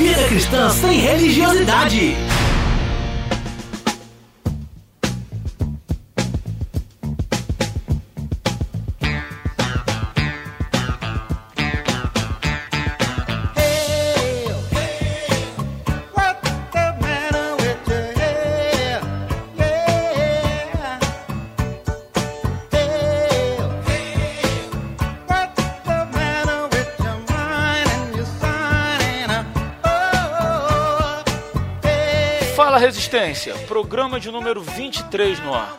Vida cristã sem religiosidade. Resistência, programa de número 23 no ar.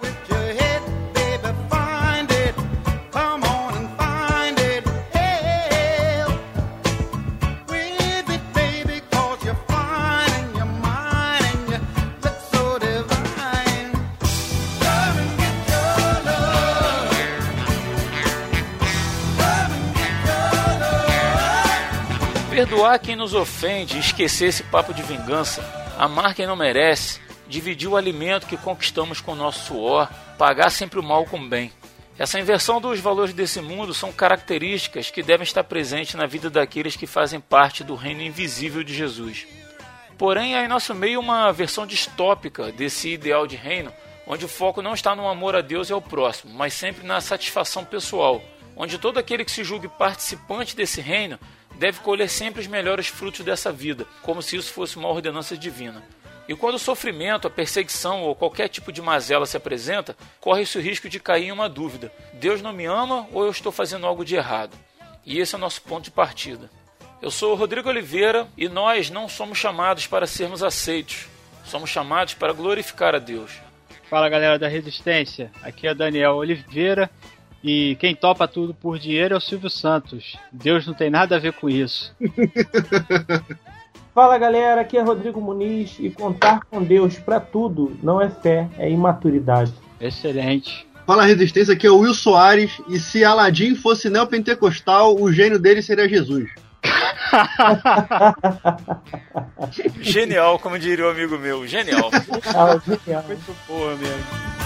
Perdoar quem nos ofende e esquecer esse papo de vingança amar quem não merece, dividir o alimento que conquistamos com nosso suor, pagar sempre o mal com o bem. Essa inversão dos valores desse mundo são características que devem estar presentes na vida daqueles que fazem parte do reino invisível de Jesus. Porém, há em nosso meio uma versão distópica desse ideal de reino, onde o foco não está no amor a Deus e ao próximo, mas sempre na satisfação pessoal, onde todo aquele que se julgue participante desse reino deve colher sempre os melhores frutos dessa vida, como se isso fosse uma ordenança divina. E quando o sofrimento, a perseguição ou qualquer tipo de mazela se apresenta, corre-se o risco de cair em uma dúvida: Deus não me ama ou eu estou fazendo algo de errado? E esse é o nosso ponto de partida. Eu sou o Rodrigo Oliveira e nós não somos chamados para sermos aceitos, somos chamados para glorificar a Deus. Fala galera da Resistência, aqui é Daniel Oliveira e quem topa tudo por dinheiro é o Silvio Santos. Deus não tem nada a ver com isso. Fala galera, aqui é Rodrigo Muniz e contar com Deus para tudo não é fé, é imaturidade. Excelente. Fala Resistência, aqui é o Will Soares e se Aladim fosse neopentecostal, o gênio dele seria Jesus. genial, como diria o um amigo meu, genial. Genial, genial. Muito boa mesmo.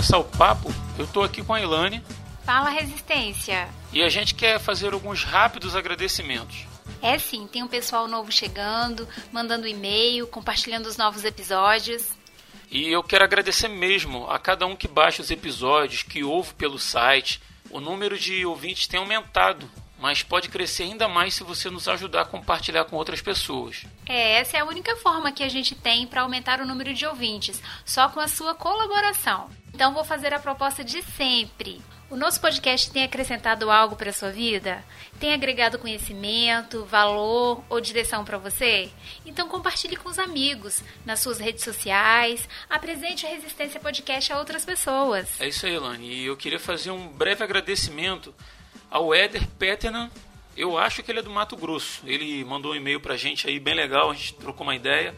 Começar o papo, eu tô aqui com a Ilane. Fala Resistência. E a gente quer fazer alguns rápidos agradecimentos. É sim, tem um pessoal novo chegando, mandando e-mail, compartilhando os novos episódios. E eu quero agradecer mesmo a cada um que baixa os episódios, que ouve pelo site. O número de ouvintes tem aumentado mas pode crescer ainda mais se você nos ajudar a compartilhar com outras pessoas. É, essa é a única forma que a gente tem para aumentar o número de ouvintes, só com a sua colaboração. Então vou fazer a proposta de sempre. O nosso podcast tem acrescentado algo para sua vida? Tem agregado conhecimento, valor ou direção para você? Então compartilhe com os amigos, nas suas redes sociais, apresente a Resistência Podcast a outras pessoas. É isso aí, Lani. E eu queria fazer um breve agradecimento ao Éder Peternan, eu acho que ele é do Mato Grosso. Ele mandou um e-mail pra gente aí bem legal, a gente trocou uma ideia.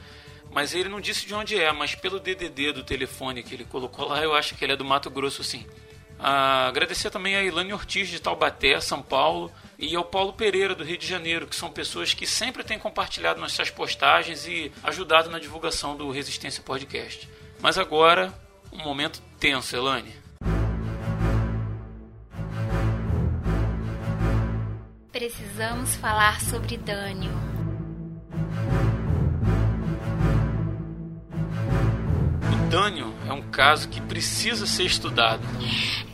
Mas ele não disse de onde é, mas pelo DDD do telefone que ele colocou lá, eu acho que ele é do Mato Grosso sim. Ah, agradecer também a Ilane Ortiz de Taubaté, São Paulo, e ao Paulo Pereira do Rio de Janeiro, que são pessoas que sempre têm compartilhado nossas postagens e ajudado na divulgação do Resistência Podcast. Mas agora, um momento tenso, Elane. Precisamos falar sobre Dânio. O Dânio é um caso que precisa ser estudado.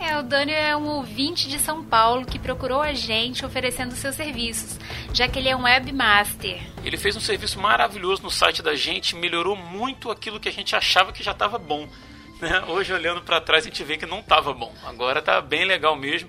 É, o Dânio é um ouvinte de São Paulo que procurou a gente oferecendo seus serviços, já que ele é um webmaster. Ele fez um serviço maravilhoso no site da gente, melhorou muito aquilo que a gente achava que já estava bom. Né? Hoje, olhando para trás, a gente vê que não estava bom. Agora está bem legal mesmo.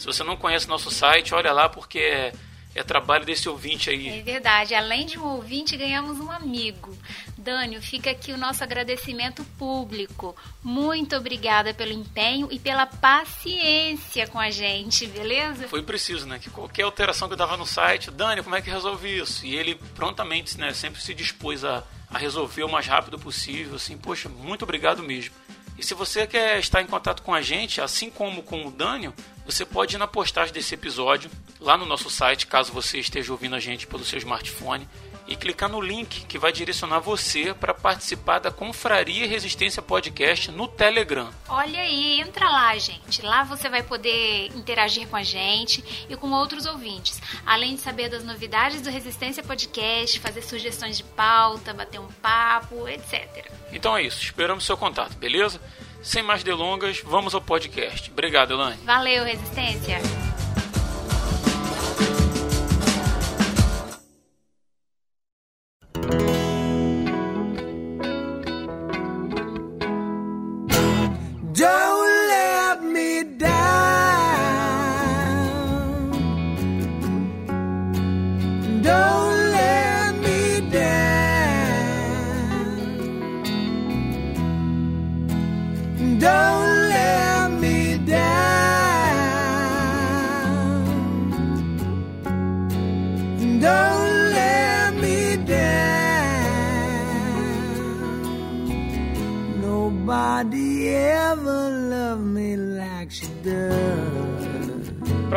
Se você não conhece nosso site, olha lá porque é, é trabalho desse ouvinte aí. É verdade. Além de um ouvinte, ganhamos um amigo. Dânio, fica aqui o nosso agradecimento público. Muito obrigada pelo empenho e pela paciência com a gente, beleza? Foi preciso, né? Que qualquer alteração que eu dava no site, Dani, como é que resolve isso? E ele prontamente, né, sempre se dispôs a, a resolver o mais rápido possível. Assim, poxa, muito obrigado mesmo. E se você quer estar em contato com a gente, assim como com o Dânio, você pode ir na postagem desse episódio lá no nosso site, caso você esteja ouvindo a gente pelo seu smartphone e clicar no link que vai direcionar você para participar da Confraria Resistência Podcast no Telegram. Olha aí, entra lá, gente. Lá você vai poder interagir com a gente e com outros ouvintes, além de saber das novidades do Resistência Podcast, fazer sugestões de pauta, bater um papo, etc. Então é isso, esperamos seu contato, beleza? Sem mais delongas, vamos ao podcast. Obrigado, Elaine. Valeu, Resistência.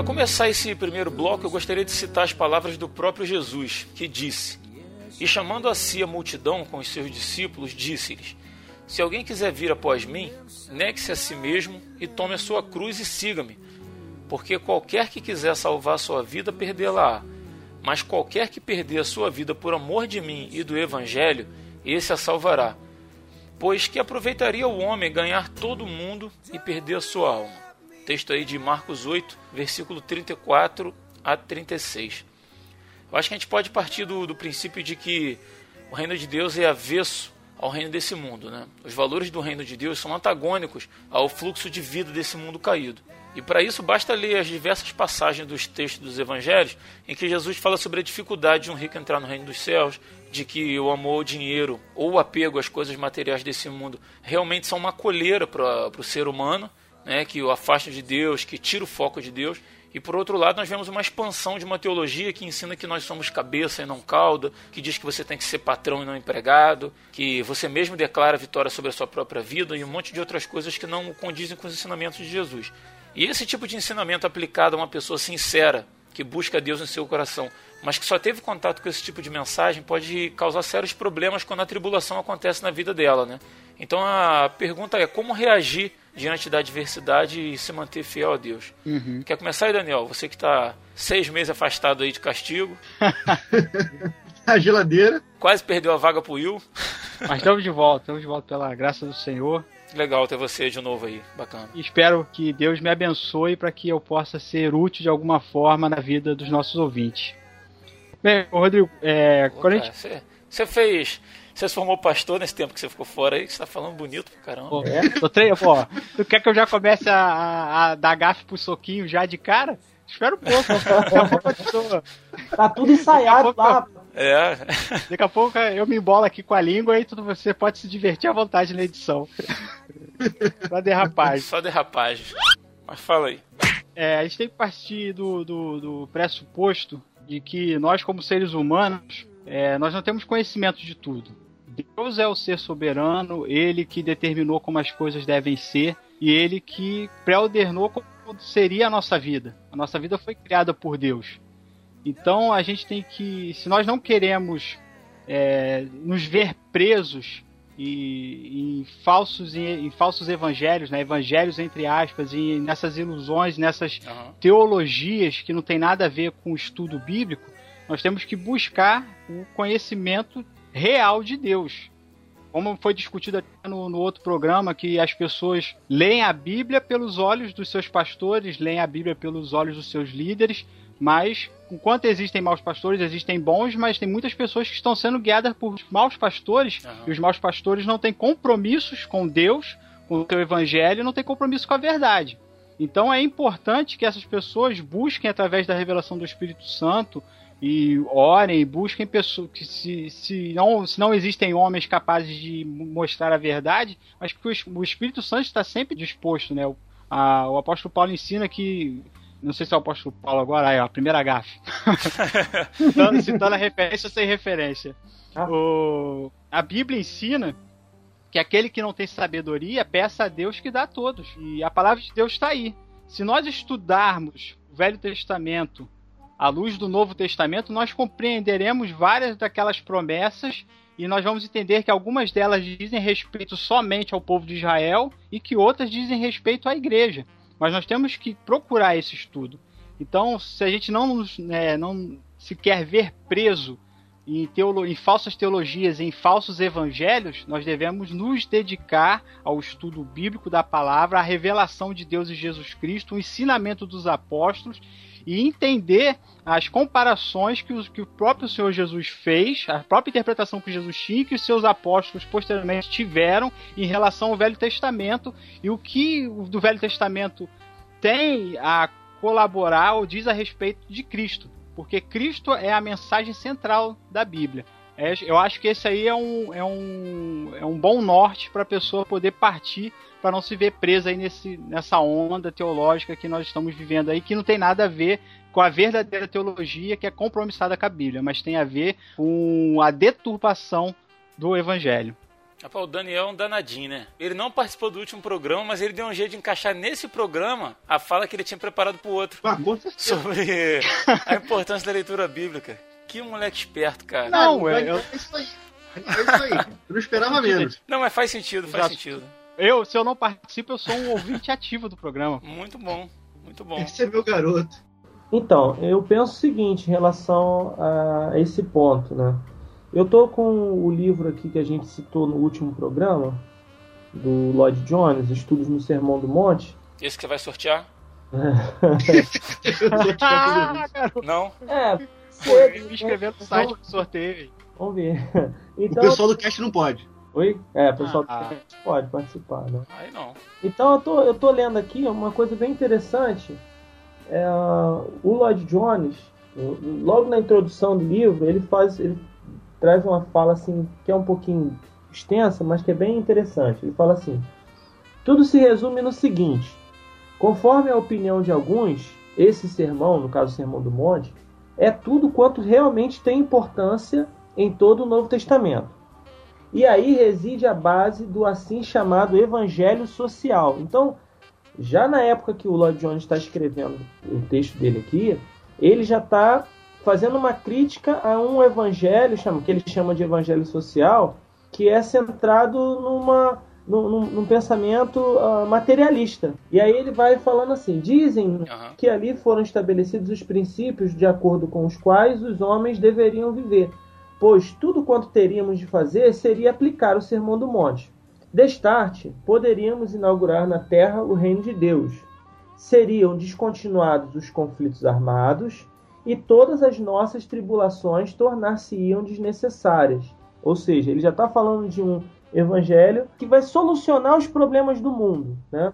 Para começar esse primeiro bloco, eu gostaria de citar as palavras do próprio Jesus, que disse: E chamando a si a multidão com os seus discípulos, disse-lhes: Se alguém quiser vir após mim, negue-se a si mesmo e tome a sua cruz e siga-me. Porque qualquer que quiser salvar a sua vida, perdê-la-á. Mas qualquer que perder a sua vida por amor de mim e do Evangelho, esse a salvará. Pois que aproveitaria o homem ganhar todo o mundo e perder a sua alma? Texto aí de Marcos 8, versículo 34 a 36. Eu acho que a gente pode partir do, do princípio de que o reino de Deus é avesso ao reino desse mundo. Né? Os valores do reino de Deus são antagônicos ao fluxo de vida desse mundo caído. E para isso basta ler as diversas passagens dos textos dos evangelhos em que Jesus fala sobre a dificuldade de um rico entrar no reino dos céus, de que o amor ao dinheiro ou o apego às coisas materiais desse mundo realmente são uma coleira para o ser humano, né, que o afasta de Deus, que tira o foco de Deus. E por outro lado, nós vemos uma expansão de uma teologia que ensina que nós somos cabeça e não cauda, que diz que você tem que ser patrão e não empregado, que você mesmo declara vitória sobre a sua própria vida e um monte de outras coisas que não condizem com os ensinamentos de Jesus. E esse tipo de ensinamento aplicado a uma pessoa sincera, que busca Deus em seu coração, mas que só teve contato com esse tipo de mensagem, pode causar sérios problemas quando a tribulação acontece na vida dela, né? Então a pergunta é como reagir diante da adversidade e se manter fiel a Deus. Quer começar aí, Daniel? Você que está seis meses afastado aí de castigo, A geladeira. quase perdeu a vaga pro Will. Mas estamos de volta, estamos de volta pela graça do Senhor. Legal ter você de novo aí, bacana. Espero que Deus me abençoe para que eu possa ser útil de alguma forma na vida dos nossos ouvintes. Bem, Rodrigo, é, Pô, quando a cara, gente. você, você fez. Você se formou pastor nesse tempo que você ficou fora aí, que você tá falando bonito pra caramba. Pô, tô tre... Pô, tu quer que eu já comece a, a, a dar gafe pro soquinho já de cara? Espera um pouco, daqui a pouco, eu tô- Tá tudo ensaiado lá. É. daqui a pouco eu me embolo aqui com a língua e tudo, você pode se divertir à vontade na edição. Só derrapagem. Só derrapagem. Mas fala aí. É, a gente tem que partir do, do, do pressuposto de que nós, como seres humanos, é, nós não temos conhecimento de tudo. Deus é o ser soberano, ele que determinou como as coisas devem ser e ele que preordenou como seria a nossa vida. A nossa vida foi criada por Deus. Então a gente tem que, se nós não queremos é, nos ver presos e, em falsos em, falsos evangelhos, né, evangelhos entre aspas, e nessas ilusões, nessas Aham. teologias que não tem nada a ver com o estudo bíblico, nós temos que buscar o conhecimento real de Deus. Como foi discutido até no, no outro programa, que as pessoas leem a Bíblia pelos olhos dos seus pastores, leem a Bíblia pelos olhos dos seus líderes, mas enquanto existem maus pastores, existem bons, mas tem muitas pessoas que estão sendo guiadas por maus pastores, Aham. e os maus pastores não têm compromissos com Deus, com o seu evangelho, não têm compromisso com a verdade. Então é importante que essas pessoas busquem através da revelação do Espírito Santo e orem e busquem pessoas que se, se, não, se não existem homens capazes de mostrar a verdade, mas que o, es- o Espírito Santo está sempre disposto, né? O, a- o apóstolo Paulo ensina que não sei se é o apóstolo Paulo agora, aí, ó, a primeira gafe. citando, citando a referência sem referência. Ah. O, a Bíblia ensina que aquele que não tem sabedoria peça a Deus que dá a todos. E a palavra de Deus está aí. Se nós estudarmos o Velho Testamento à luz do Novo Testamento, nós compreenderemos várias daquelas promessas e nós vamos entender que algumas delas dizem respeito somente ao povo de Israel e que outras dizem respeito à igreja. Mas nós temos que procurar esse estudo. Então, se a gente não, né, não se quer ver preso em, teolo- em falsas teologias, em falsos evangelhos, nós devemos nos dedicar ao estudo bíblico da palavra, à revelação de Deus e Jesus Cristo, o ensinamento dos apóstolos e entender as comparações que, os- que o próprio Senhor Jesus fez, a própria interpretação que Jesus tinha e que os seus apóstolos posteriormente tiveram em relação ao Velho Testamento e o que do Velho Testamento tem a colaborar ou diz a respeito de Cristo, porque Cristo é a mensagem central da Bíblia. É, eu acho que esse aí é um, é um, é um bom norte para a pessoa poder partir para não se ver presa aí nesse, nessa onda teológica que nós estamos vivendo aí, que não tem nada a ver com a verdadeira teologia que é compromissada com a Bíblia, mas tem a ver com a deturpação do Evangelho. Rapaz, o Daniel é um danadinho, né? Ele não participou do último programa, mas ele deu um jeito de encaixar nesse programa a fala que ele tinha preparado pro outro. Ah, com certeza. Sobre a importância da leitura bíblica. Que moleque esperto, cara. Não, Não, é- é, eu- é isso aí. É isso aí. Eu não esperava menos. Não, mas faz sentido, faz Exato. sentido. Eu, se eu não participo, eu sou um ouvinte ativo do programa. Muito bom, muito bom. Esse é meu garoto. Então, eu penso o seguinte em relação a esse ponto, né? Eu tô com o livro aqui que a gente citou no último programa, do Lloyd Jones, Estudos no Sermão do Monte. Esse que você vai sortear? Ah, Não? É, me cedo, inscrever no site do sorteio. Vamos ver. O Então, pessoal do cast não pode. Oi? É, o pessoal Ah. pode participar, né? Aí não. Então eu tô, eu tô lendo aqui uma coisa bem interessante. É, o Lloyd Jones, logo na introdução do livro, ele faz. Ele traz uma fala assim que é um pouquinho extensa, mas que é bem interessante. Ele fala assim: tudo se resume no seguinte: conforme a opinião de alguns, esse sermão, no caso o Sermão do Monte, é tudo quanto realmente tem importância em todo o Novo Testamento. E aí reside a base do assim chamado evangelho social. Então, já na época que o Lloyd Jones está escrevendo o texto dele aqui, ele já está fazendo uma crítica a um evangelho que ele chama de evangelho social, que é centrado numa, num, num- pensamento ah, materialista. E aí ele vai falando assim: dizem Aham. que ali foram estabelecidos os princípios de acordo com os quais os homens deveriam viver, pois tudo quanto teríamos de fazer seria aplicar o Sermão do Monte. Destarte, poderíamos inaugurar na terra o reino de Deus. Seriam descontinuados os conflitos armados e todas as nossas tribulações tornar-se-iam desnecessárias. Ou seja, ele já está falando de um evangelho que vai solucionar os problemas do mundo, né?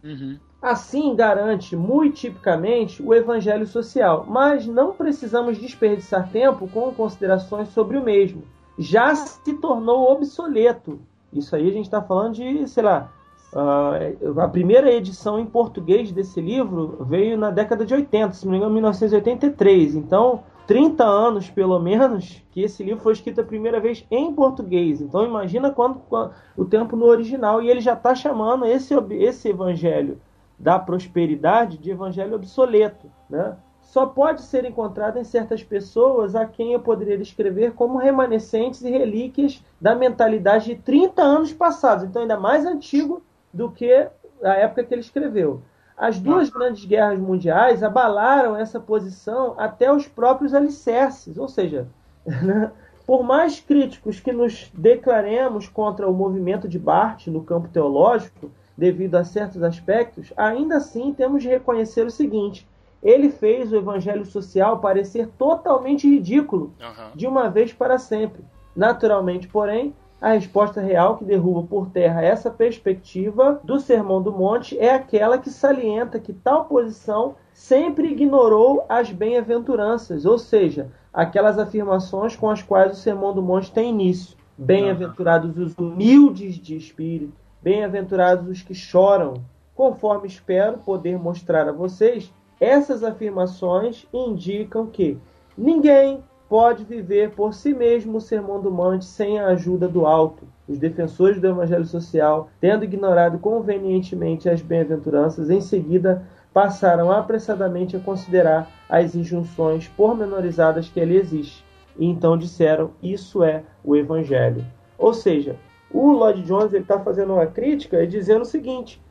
Assim garante, muito tipicamente, o evangelho social, mas não precisamos desperdiçar tempo com considerações sobre o mesmo. Já se tornou obsoleto. Isso aí a gente está falando de, sei lá, ah, a primeira edição em português desse livro veio na década de 80, se não me engano, 1983. Então, 30 anos pelo menos que esse livro foi escrito a primeira vez em português. Então, imagina quando, quando- o tempo no original. E ele já está chamando esse, esse evangelho da prosperidade de evangelho obsoleto, né? Só pode ser encontrado em certas pessoas a quem eu poderia descrever como remanescentes e relíquias da mentalidade de 30 anos passados, então ainda mais antigo do que a época que ele escreveu. As duas grandes guerras mundiais abalaram essa posição até os próprios alicerces, ou seja, né, por mais críticos que nos declaremos contra o movimento de Barth no campo teológico, devido a certos aspectos, ainda assim temos de reconhecer o seguinte: ele fez o evangelho social parecer totalmente ridículo Aham. de uma vez para sempre. Naturalmente, porém, A resposta real que derruba por terra essa perspectiva do Sermão do Monte é aquela que salienta que tal posição sempre ignorou as bem-aventuranças, ou seja, aquelas afirmações com as quais o Sermão do Monte tem início. Bem-aventurados os humildes de espírito, bem-aventurados os que choram. Conforme espero poder mostrar a vocês, essas afirmações indicam que ninguém pode viver por si mesmo o Sermão do Monte sem a ajuda do alto. Os defensores do Evangelho Social, tendo ignorado convenientemente as bem-aventuranças, em seguida passaram apressadamente a considerar as injunções pormenorizadas que ali existem. E então disseram: Isso é o Evangelho. Ou seja, o Lloyd Jones está fazendo uma crítica e dizendo o seguinte: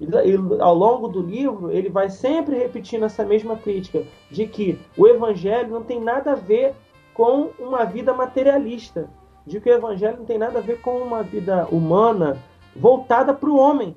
e, ao longo do livro, ele vai sempre repetindo essa mesma crítica de que o evangelho não tem nada a ver com uma vida materialista, de que o evangelho não tem nada a ver com uma vida humana voltada para o homem,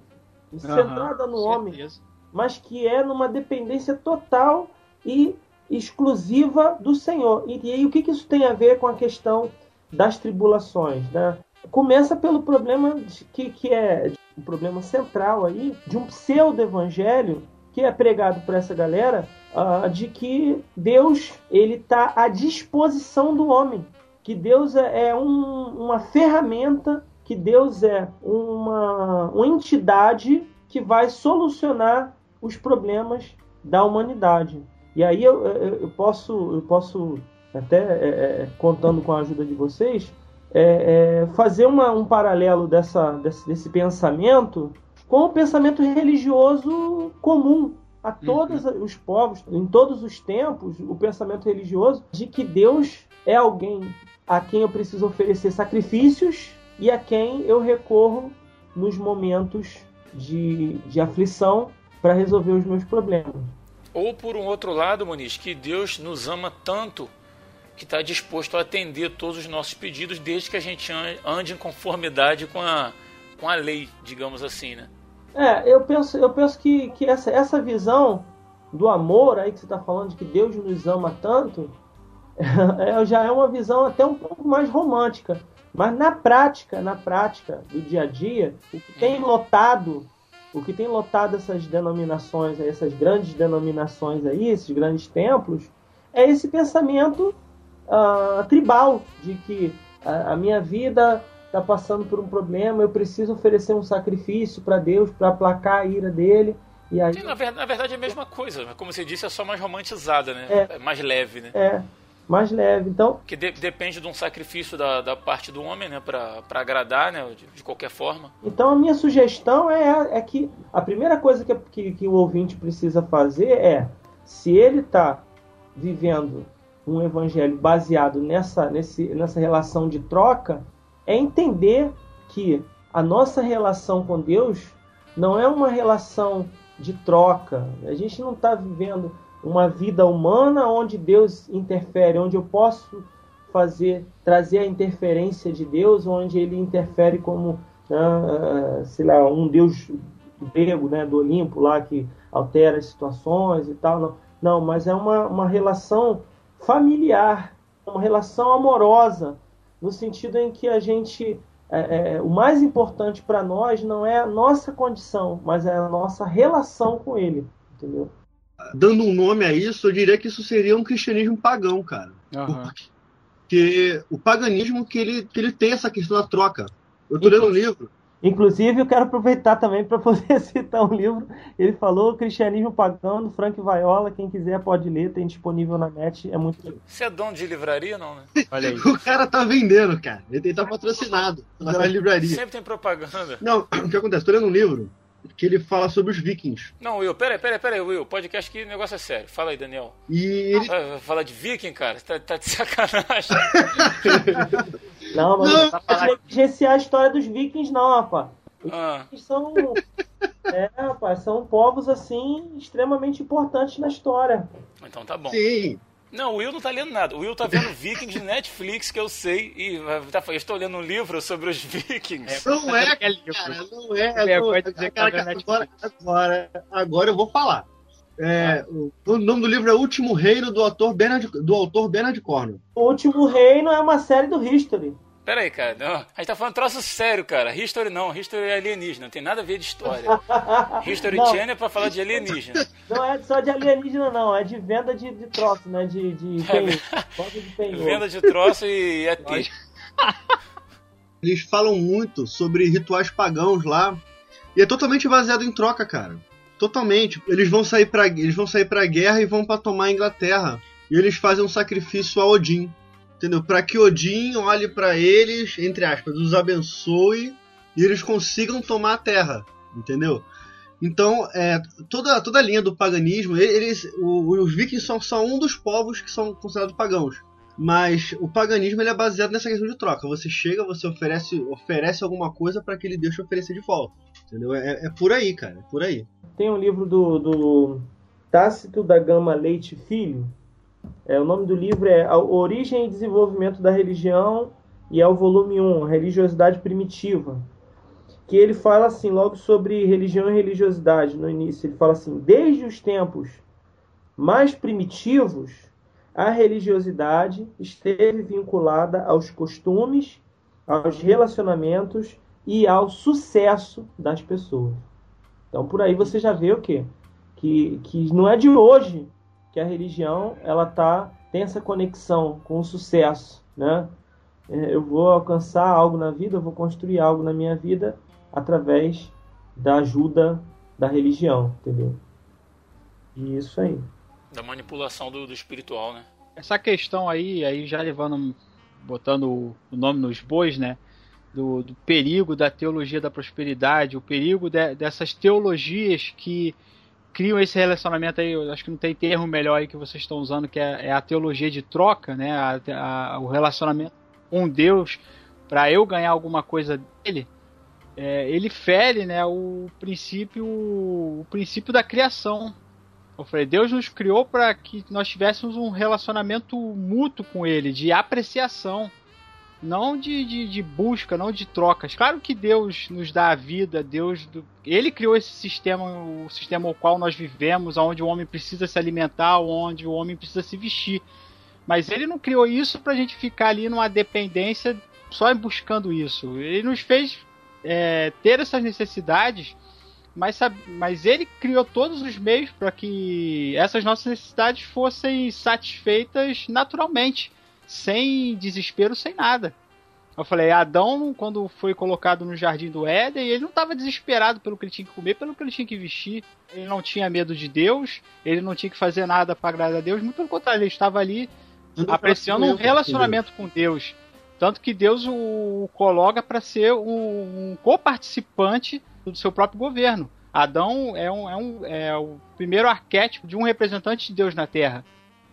centrada no homem, mas que é numa dependência total e exclusiva do Senhor. E, e aí o que, que isso tem a ver com a questão das tribulações, né? Começa pelo problema de, que, que é um problema central aí de um pseudo-evangelho que é pregado por essa galera uh, de que Deus ele está à disposição do homem, que Deus é, é um, uma ferramenta, que Deus é uma, uma entidade que vai solucionar os problemas da humanidade. E aí eu, eu, eu posso, eu posso até é, é contando com a ajuda de vocês, é, é, fazer uma, um paralelo dessa, desse, desse, pensamento com o pensamento religioso comum a todos uhum. os povos, em todos os tempos, o pensamento religioso de que Deus é alguém a quem eu preciso oferecer sacrifícios e a quem eu recorro nos momentos de, de aflição para resolver os meus problemas. Ou por um outro lado, Moniz, que Deus nos ama tanto que está disposto a atender todos os nossos pedidos desde que a gente ande em conformidade com a, com a lei, digamos assim, né? É, eu penso, eu penso que, que essa, essa visão do amor aí que você está falando, de que Deus nos ama tanto, é, já é uma visão até um pouco mais romântica. Mas na prática, na prática do dia a dia, o que tem uhum. lotado, o que tem lotado essas denominações, essas grandes denominações aí, esses grandes templos, é esse pensamento uh, tribal, de que a, a minha vida está passando por um problema, eu preciso oferecer um sacrifício para Deus para aplacar a ira dele. E aí... Sim, na, verdade, na verdade é a mesma coisa, como você disse, é só mais romantizada, né? É, é mais leve, né? É, mais leve. Então, que de, depende de um sacrifício da, da parte do homem, né, para agradar, né, de, de, qualquer forma. Então a minha sugestão é, é que a primeira coisa que, que, que o ouvinte precisa fazer é, se ele está vivendo um evangelho baseado nessa, nesse, nessa relação de troca é entender que a nossa relação com Deus não é uma relação de troca. A gente não está vivendo uma vida humana onde Deus interfere, onde eu posso fazer, trazer a interferência de Deus, onde ele interfere como, né, sei lá, um Deus grego, né, do Olimpo lá que altera as situações e tal. Não, não mas é uma, uma relação familiar, uma relação amorosa, no sentido em que a gente. É, é, o mais importante para nós não é a nossa condição, mas é a nossa relação com ele, entendeu? Dando um nome a isso, eu diria que isso seria um cristianismo pagão, cara. Uhum. Porque o paganismo que ele, que ele tem essa questão da troca. Eu estou lendo um livro Inclusive, eu quero aproveitar também para poder citar um livro. Ele falou Cristianismo Pagão, do Frank Vaiola. Quem quiser pode ler, tem disponível na net. É muito legal. Você é dono de livraria, não, né? Olha aí. o cara tá vendendo, cara. Ele tá patrocinado na livraria. Sempre tem propaganda. Não, o que acontece? Tô lendo um livro que ele fala sobre os vikings. Não, Will, peraí, peraí, peraí, Will. Podcast o negócio é sério. Fala aí, Daniel. E ele... Fala de viking, cara? Tá, tá de sacanagem. Não, mas não, não tá negligenciar a história dos vikings, não, rapaz. Os ah. vikings são. é, rapaz, são povos assim extremamente importantes na história. Então tá bom. Sim. Não, o Will não tá lendo nada. O Will tá vendo Vikings de Netflix, que eu sei, e tá, eu estou lendo um livro sobre os Vikings. É, não é, cara, não é. Não é cara, cara, agora, agora, agora eu vou falar. É, o, o, nome do livro é O Último Reino, do autor Bernard, do autor Bernard Cornwell. O Último Reino é uma série do History. Pera aí, cara. Não. A gente tá falando troço sério, cara. History não. History é alienígena. Não tem nada a ver de história. History Não. Channel é pra falar de alienígena. Não é só de alienígena, não. É de venda de, de troço, né? De, de penhor. Troço de. Venda de troço e ET. Eles falam muito sobre rituais pagãos lá. E é totalmente baseado em troca, cara. Totalmente. Eles vão sair pra, eles vão sair pra guerra e vão pra tomar a Inglaterra. E eles fazem um sacrifício a Odin. Entendeu? Pra que Odin olhe pra eles, entre aspas, os abençoe e eles consigam tomar a terra. Entendeu? Então, é, toda, toda a linha do paganismo, eles, o- os vikings são só um dos povos que são considerados pagãos. Mas o paganismo ele é baseado nessa questão de troca. Você chega, você oferece, oferece alguma coisa para que ele deixe oferecer de volta. Entendeu? É, é por aí, cara. É por aí. Tem um livro do, do Tácito da Gama Leite Filho. É, o nome do livro é A Origem e Desenvolvimento da Religião e é o volume 1, Religiosidade Primitiva. Que ele fala assim, logo sobre religião e religiosidade no início. Ele fala assim: desde os tempos mais primitivos, a religiosidade esteve vinculada aos costumes, aos relacionamentos e ao sucesso das pessoas. Então por aí você já vê o quê? Que, que não é de hoje que a religião ela tá tem essa conexão com o sucesso, né? É, Eu vou alcançar algo na vida, eu vou construir algo na minha vida através da ajuda da religião, entendeu? E isso aí. Da manipulação do, do espiritual, né? Essa questão aí, aí já levando, botando o nome nos bois, né? Do, do perigo da teologia da prosperidade, o perigo de- dessas teologias que criam esse relacionamento aí, acho que não tem termo melhor aí que vocês estão usando, que é, é a teologia de troca, né? A- a- o relacionamento com Deus para eu ganhar alguma coisa dele, é, ele fere, né? O princípio, o princípio da criação. Eu falei, Deus nos criou para que nós tivéssemos um relacionamento mútuo com Ele, de apreciação, não de, de, de busca, não de trocas. Claro que Deus nos dá a vida, Deus, Ele criou esse sistema, o sistema ao qual nós vivemos, onde o homem precisa se alimentar, onde o homem precisa se vestir. Mas Ele não criou isso para a gente ficar ali numa dependência só buscando isso. Ele nos fez é, ter essas necessidades mas, mas ele criou todos os meios para que essas nossas necessidades fossem satisfeitas naturalmente, sem desespero, sem nada. Eu falei, Adão, quando foi colocado no jardim do Éden, ele não estava desesperado pelo que ele tinha que comer, pelo que ele tinha que vestir. Ele não tinha medo de Deus, ele não tinha que fazer nada para agradar a Deus, muito pelo contrário, ele estava ali apreciando um relacionamento com Deus. Tanto que Deus o coloca para ser um, um coparticipante do seu próprio governo. Adão é, um, é, um, é o primeiro arquétipo de um representante de Deus na Terra.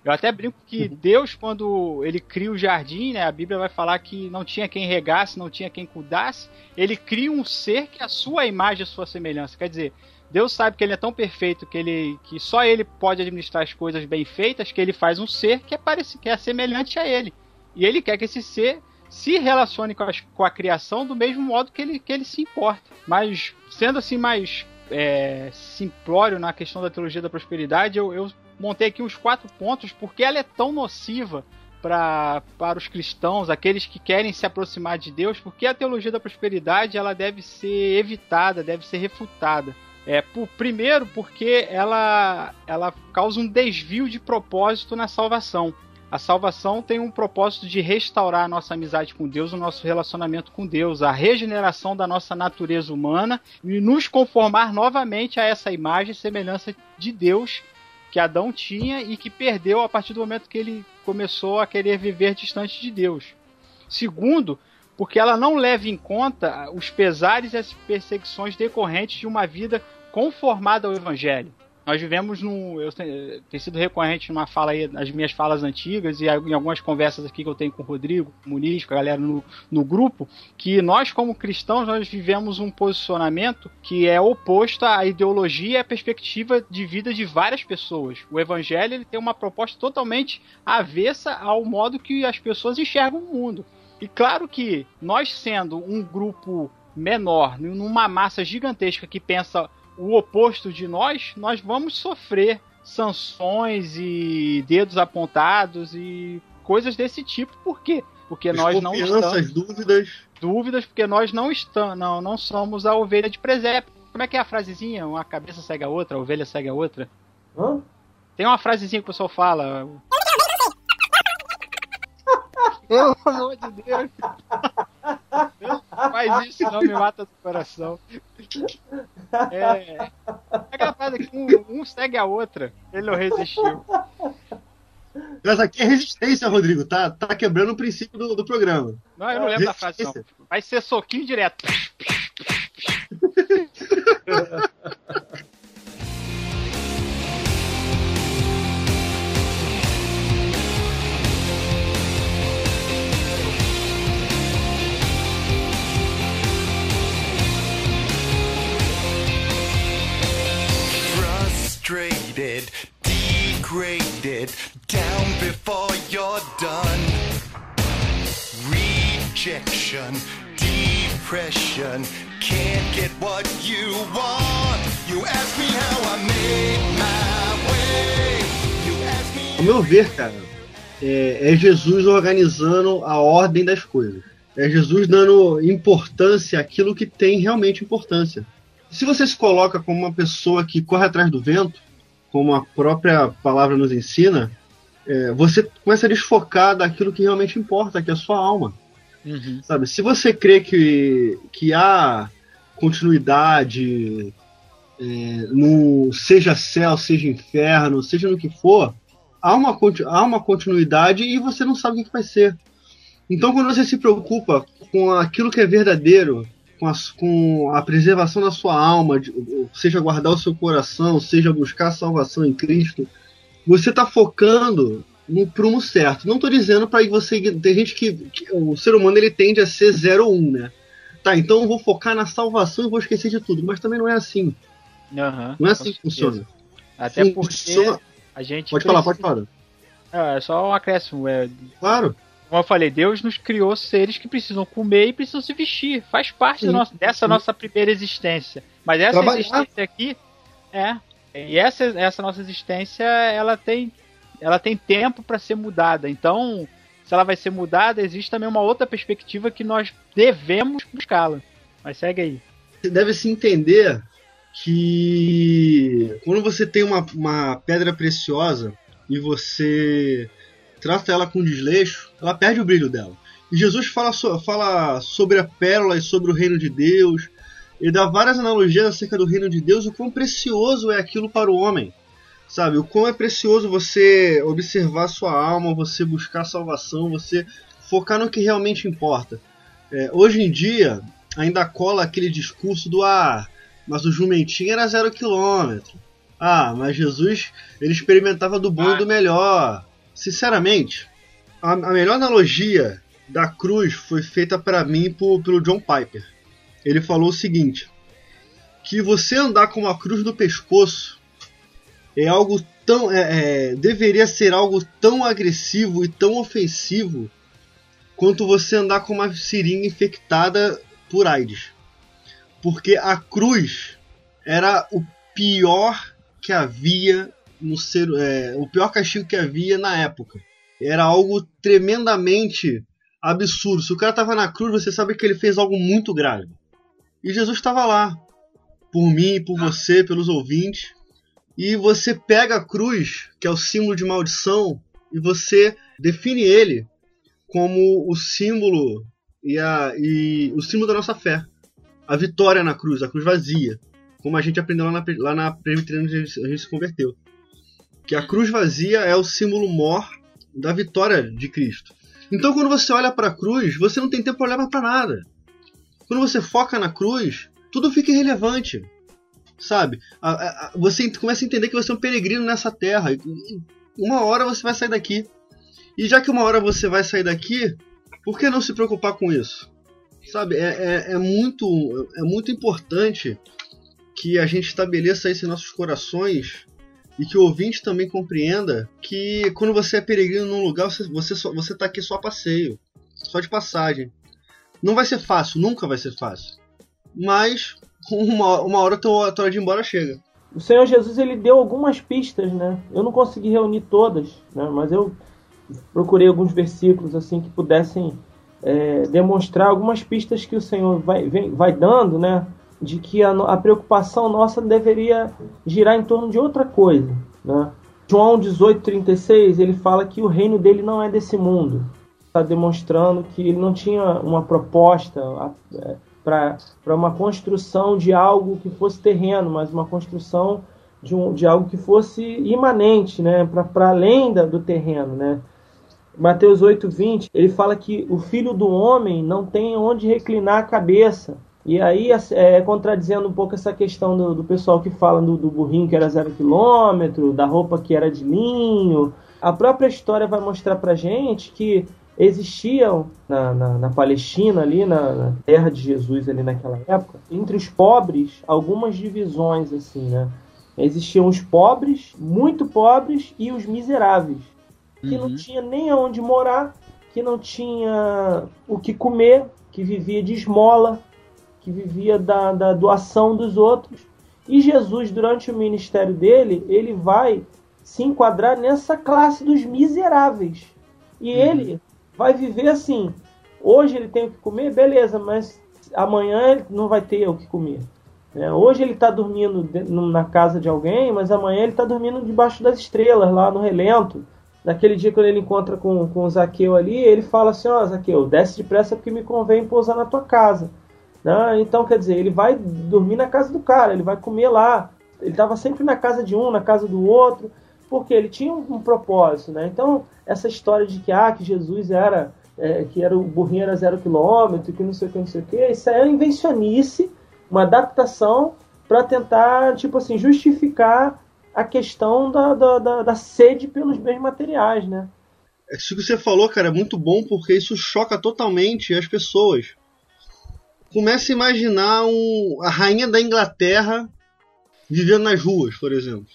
Eu até brinco que Deus, quando ele cria o jardim, né, a Bíblia vai falar que não tinha quem regasse, não tinha quem cuidasse. Ele cria um ser que é a sua imagem, a sua semelhança. Quer dizer, Deus sabe que ele é tão perfeito que, ele, que só ele pode administrar as coisas bem feitas, que ele faz um ser que é, parecido, que é semelhante a ele. E ele quer que esse ser se relacione com a, com a criação do mesmo modo que ele, que ele se importa. Mas, sendo assim mais é, simplório na questão da teologia da prosperidade, eu, eu montei aqui uns quatro pontos porque ela é tão nociva pra, para os cristãos, aqueles que querem se aproximar de Deus, porque a teologia da prosperidade ela deve ser evitada, deve ser refutada. É, por, primeiro, porque ela, ela causa um desvio de propósito na salvação. A salvação tem um propósito de restaurar a nossa amizade com Deus, o nosso relacionamento com Deus, a regeneração da nossa natureza humana e nos conformar novamente a essa imagem e semelhança de Deus que Adão tinha e que perdeu a partir do momento que ele começou a querer viver distante de Deus. Segundo, porque ela não leva em conta os pesares e as perseguições decorrentes de uma vida conformada ao Evangelho. Nós vivemos num. Eu tenho, tem sido recorrente numa fala aí, nas minhas falas antigas e em algumas conversas aqui que eu tenho com o Rodrigo, com o Muniz, com a galera no, no grupo, que nós, como cristãos, nós vivemos um posicionamento que é oposto à ideologia e à perspectiva de vida de várias pessoas. O Evangelho ele tem uma proposta totalmente avessa ao modo que as pessoas enxergam o mundo. E claro que nós, sendo um grupo menor, numa massa gigantesca que pensa o oposto de nós, nós vamos sofrer sanções e dedos apontados e coisas desse tipo, porque porque nós não estamos dúvidas. dúvidas, porque nós não estamos, não, não somos a ovelha de presépio. Como é que é a frasezinha? Uma cabeça segue a outra, a ovelha segue a outra. Hã? Tem uma frasezinha que o pessoal fala. Pelo amor de Deus. Não faz isso, não me mata do coração. É. Aquela frase que um, um segue a outra. Ele não resistiu. Mas aqui é resistência, Rodrigo. Tá, tá quebrando o princípio do, do programa. Não, eu não lembro da frase, não. Vai ser soquinho direto. frustrated, degraded, down before you're done. Rejection, depression, can't get what you want. You ask me how I made my way. You ask me. Ao meu ver, cara, é, é Jesus organizando a ordem das coisas. É Jesus dando importância àquilo que tem realmente importância. Se você se coloca como uma pessoa que corre atrás do vento, como a própria palavra nos ensina, é, você começa a desfocar daquilo que realmente importa, que é a sua alma. Sabe? Se você crê que, que há continuidade, é, no, seja céu, seja inferno, seja no que for, há uma, há uma continuidade e você não sabe o que vai ser. Então, quando você se preocupa com aquilo que é verdadeiro, com a, com a preservação da sua alma, de- seja guardar o seu coração, seja buscar a salvação em Cristo, você está focando no prumo certo. Não estou dizendo para você. Tem gente que, que o ser humano ele tende a ser 0 ou 1, né? Tá, então eu vou focar na salvação e vou esquecer de tudo. Mas também não é assim. Aham, Não é assim que funciona. Até porque Funciona- a gente. Pode falar, pode precisa- falar. Ah, é só um acréscimo. É, Claro. Como eu falei, Deus nos criou seres que precisam comer e precisam se vestir. Faz parte Sim, dessa sim. nossa primeira existência. Mas essa Trabalhar. existência aqui é. E essa, essa nossa existência, ela tem, ela tem tempo para ser mudada. Então, se ela vai ser mudada, existe também uma outra perspectiva que nós devemos buscá-la. Mas segue aí. deve se entender que quando você tem uma, uma pedra preciosa e você trata ela com desleixo, ela perde o brilho dela. E Jesus fala, so- fala sobre a pérola e sobre o reino de Deus. Ele dá várias analogias acerca do reino de Deus, o quão precioso é aquilo para o homem. Sabe, o quão é precioso você observar sua alma, você buscar salvação, você focar no que realmente importa. É, hoje em dia, ainda cola aquele discurso do ah, mas o jumentinho era zero quilômetro. Ah, mas Jesus ele experimentava do bom e do melhor. Sinceramente, a, a melhor analogia da cruz foi feita para mim por, pelo John Piper. Ele falou o seguinte: que você andar com uma cruz no pescoço é algo tão é, é, deveria ser algo tão agressivo e tão ofensivo quanto você andar com uma seringa infectada por AIDS. Porque a cruz era o pior que havia no ser, é, o pior castigo que havia na época. Era algo tremendamente absurdo. Se o cara estava na cruz, você sabe que ele fez algo muito grave. E Jesus estava lá, por mim, por você, pelos ouvintes. E você pega a cruz, que é o símbolo de maldição, e você define ele como o símbolo e, a, e o símbolo da nossa fé. A vitória na cruz, a cruz vazia. Como a gente aprendeu lá na, lá na presbiteriana a gente se converteu. Que a cruz vazia é o símbolo mor da vitória de Cristo. Então quando você olha para a cruz, você não tem tempo para olhar para nada. Quando você foca na cruz, tudo fica irrelevante. Sabe? Você começa a entender que você é um peregrino nessa terra. Uma hora você vai sair daqui. E já que uma hora você vai sair daqui, por que não se preocupar com isso? Sabe, é, é, é muito, é muito importante que a gente estabeleça isso em nossos corações e que o ouvinte também compreenda que quando você é peregrino num lugar, você, você, só, você tá aqui só a passeio, só de passagem. Não vai ser fácil, nunca vai ser fácil. Mas uma, uma hora a tua, hora de ir embora chega. O Senhor Jesus ele deu algumas pistas, né? Eu não consegui reunir todas, né? Mas eu procurei alguns versículos assim que pudessem é, demonstrar algumas pistas que o Senhor vai, vem, vai dando, né? De que a, a, preocupação nossa deveria girar em torno de outra coisa, né? João 18,36 ele fala que o reino dele não é desse mundo. Está demonstrando que ele não tinha uma proposta é, para uma construção de algo que fosse terreno, mas uma construção de, um, de algo que fosse imanente, né? para além da, do terreno. Né? Mateus 8,20, ele fala que o filho do homem não tem onde reclinar a cabeça. E aí, é, contradizendo um pouco essa questão do, do pessoal que fala do, do, burrinho que era zero quilômetro, da roupa que era de linho, a própria história vai mostrar pra gente que existiam na, na, na Palestina, ali na, na, terra de Jesus, ali naquela época, entre os pobres, algumas divisões, assim, né? Existiam os pobres, muito pobres, e os miseráveis que uhum. não tinha nem aonde morar, que não tinha o que comer, que vivia de esmola, que vivia da, da doação dos outros. E Jesus, durante o ministério dele, ele vai se enquadrar nessa classe dos miseráveis. E uhum. ele vai viver assim. Hoje ele tem o que comer, beleza, mas amanhã ele não vai ter o que comer. É, hoje ele está dormindo na casa de alguém, mas amanhã ele está dormindo debaixo das estrelas, lá no relento naquele dia quando ele encontra com, com o Zaqueu ali, ele fala assim, ó, oh, Zaqueu, desce depressa porque me convém pousar na tua casa. Né? Então, quer dizer, ele vai dormir na casa do cara, ele vai comer lá. Ele estava sempre na casa de um, na casa do outro, porque ele tinha um, um propósito, né? Então, essa história de que, ah, que Jesus era, é, que era o burrinho era zero quilômetro, que não sei o que, não sei o que, isso é invencionice, uma adaptação para tentar, tipo assim, justificar a questão da, da, da, da sede pelos bens materiais, né? Isso que você falou, cara, é muito bom porque isso choca totalmente as pessoas. Começa a imaginar um, a rainha da Inglaterra vivendo nas ruas, por exemplo.